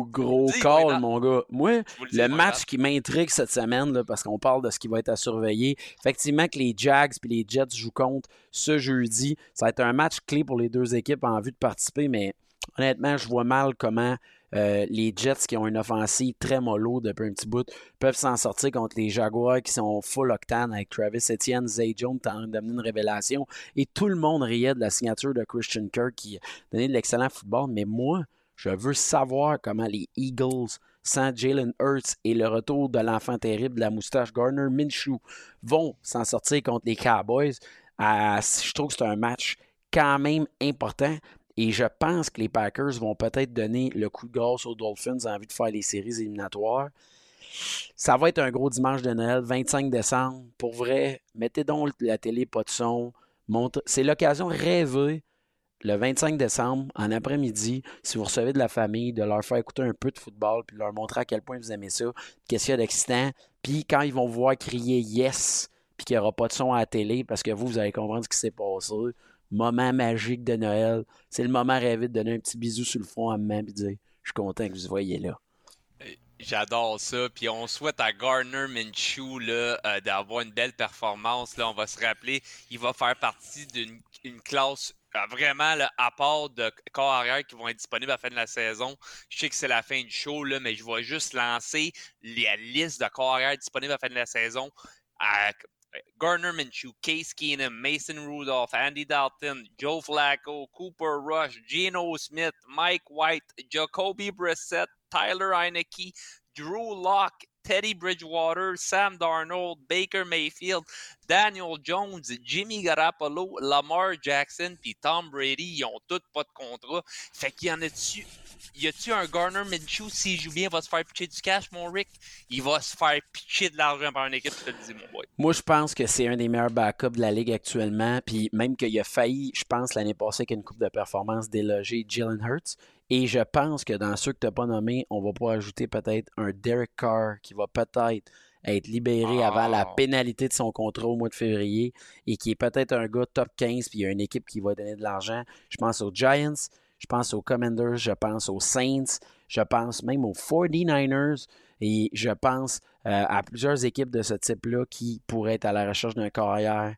gros call, mon gars. Moi, le, match qui m'intrigue cette semaine, là, parce qu'on parle de ce qui va être à surveiller, effectivement que les Jags et les Jets jouent contre ce jeudi. Ça va être un match clé pour les deux équipes en vue de participer, mais honnêtement, je vois mal comment euh, les Jets qui ont une offensive très mollo depuis un petit bout peuvent s'en sortir contre les Jaguars qui sont full octane avec Travis Etienne, Zay Jones en d'amener une révélation. Et tout le monde riait de la signature de Christian Kirk qui donnait de l'excellent football. Mais moi, je veux savoir comment les Eagles, sans Jalen Hurts et le retour de l'enfant terrible de la moustache Garner Minshew, vont s'en sortir contre les Cowboys. Euh, je trouve que c'est un match quand même important. Et je pense que les Packers vont peut-être donner le coup de grâce aux Dolphins en vue de faire les séries éliminatoires. Ça va être un gros dimanche de Noël, 25 décembre. Pour vrai, mettez donc la télé, pas de son. C'est l'occasion rêvée, le 25 décembre, en après-midi, si vous recevez de la famille, de leur faire écouter un peu de football, puis leur montrer à quel point vous aimez ça, qu'est-ce qu'il y a d'excitant. Puis quand ils vont voir crier yes, puis qu'il n'y aura pas de son à la télé, parce que vous, vous allez comprendre ce qui s'est passé moment magique de Noël. C'est le moment rêvé de donner un petit bisou sur le front à maman et de Je suis content que vous soyez là. J'adore ça. Puis on souhaite à Garner Minshew là, euh, d'avoir une belle performance. Là, on va se rappeler, il va faire partie d'une classe euh, vraiment à part de corps arrière qui vont être disponibles à la fin de la saison. Je sais que c'est la fin du show, là, mais je vais juste lancer la liste de corps arrière disponibles à la fin de la saison. À Gardner Minshew, Case Keenum, Mason Rudolph, Andy Dalton, Joe Flacco, Cooper Rush, Geno Smith, Mike White, Jacoby Brissett, Tyler Heineke, Drew Locke, Teddy Bridgewater, Sam Darnold, Baker Mayfield, Daniel Jones, Jimmy Garoppolo, Lamar Jackson, puis Tom Brady, ils ont tous pas de contrat. Fait qu'il y en a dessus y a-tu un Garner Minshew, s'il joue bien, va se faire pitcher du cash, mon Rick? Il va se faire pitcher de l'argent par une équipe, je te le dis, mon boy. Moi, je pense que c'est un des meilleurs backups de la ligue actuellement. Puis même qu'il a failli, je pense, l'année passée, avec une coupe de performance, déloger Jalen Hurts. Et je pense que dans ceux que tu n'as pas nommés, on va pouvoir ajouter peut-être un Derek Carr qui va peut-être être libéré avant la ah. pénalité de son contrat au mois de février et qui est peut-être un gars top 15 puis il y a une équipe qui va donner de l'argent. Je pense aux Giants, je pense aux Commanders, je pense aux Saints, je pense même aux 49ers et je pense euh, à plusieurs équipes de ce type-là qui pourraient être à la recherche d'un carrière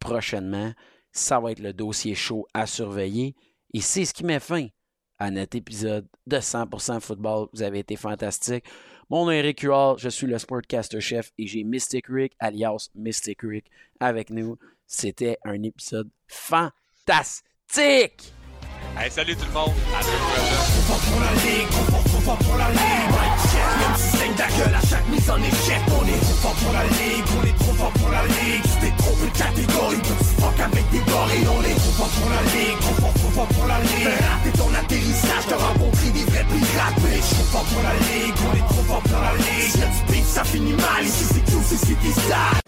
prochainement. Ça va être le dossier chaud à surveiller et c'est ce qui met fin à notre épisode de 100% football. Vous avez été fantastique. Mon nom est Eric Huard, je suis le Sportcaster chef et j'ai Mystic Rick alias Mystic Rick avec nous. C'était un épisode fantastique! Hey, salut tout le monde. À Trop trop fort, trop pour la ligue. Même si saigne ta gueule à chaque mise en échec, on est trop fort pour la ligue, on est trop fort pour la ligue. Tu t'es trompé de catégorie, petit fuck avec des gorilles. On est trop fort pour la ligue, trop fort, trop fort pour la ligue. Fais rater ton atterrissage, t'as rencontré des vrais pirates. Bitch, trop fort pour la ligue, on est trop fort pour la ligue. Y'a du ça finit mal, ici c'est tout, c'est City Style.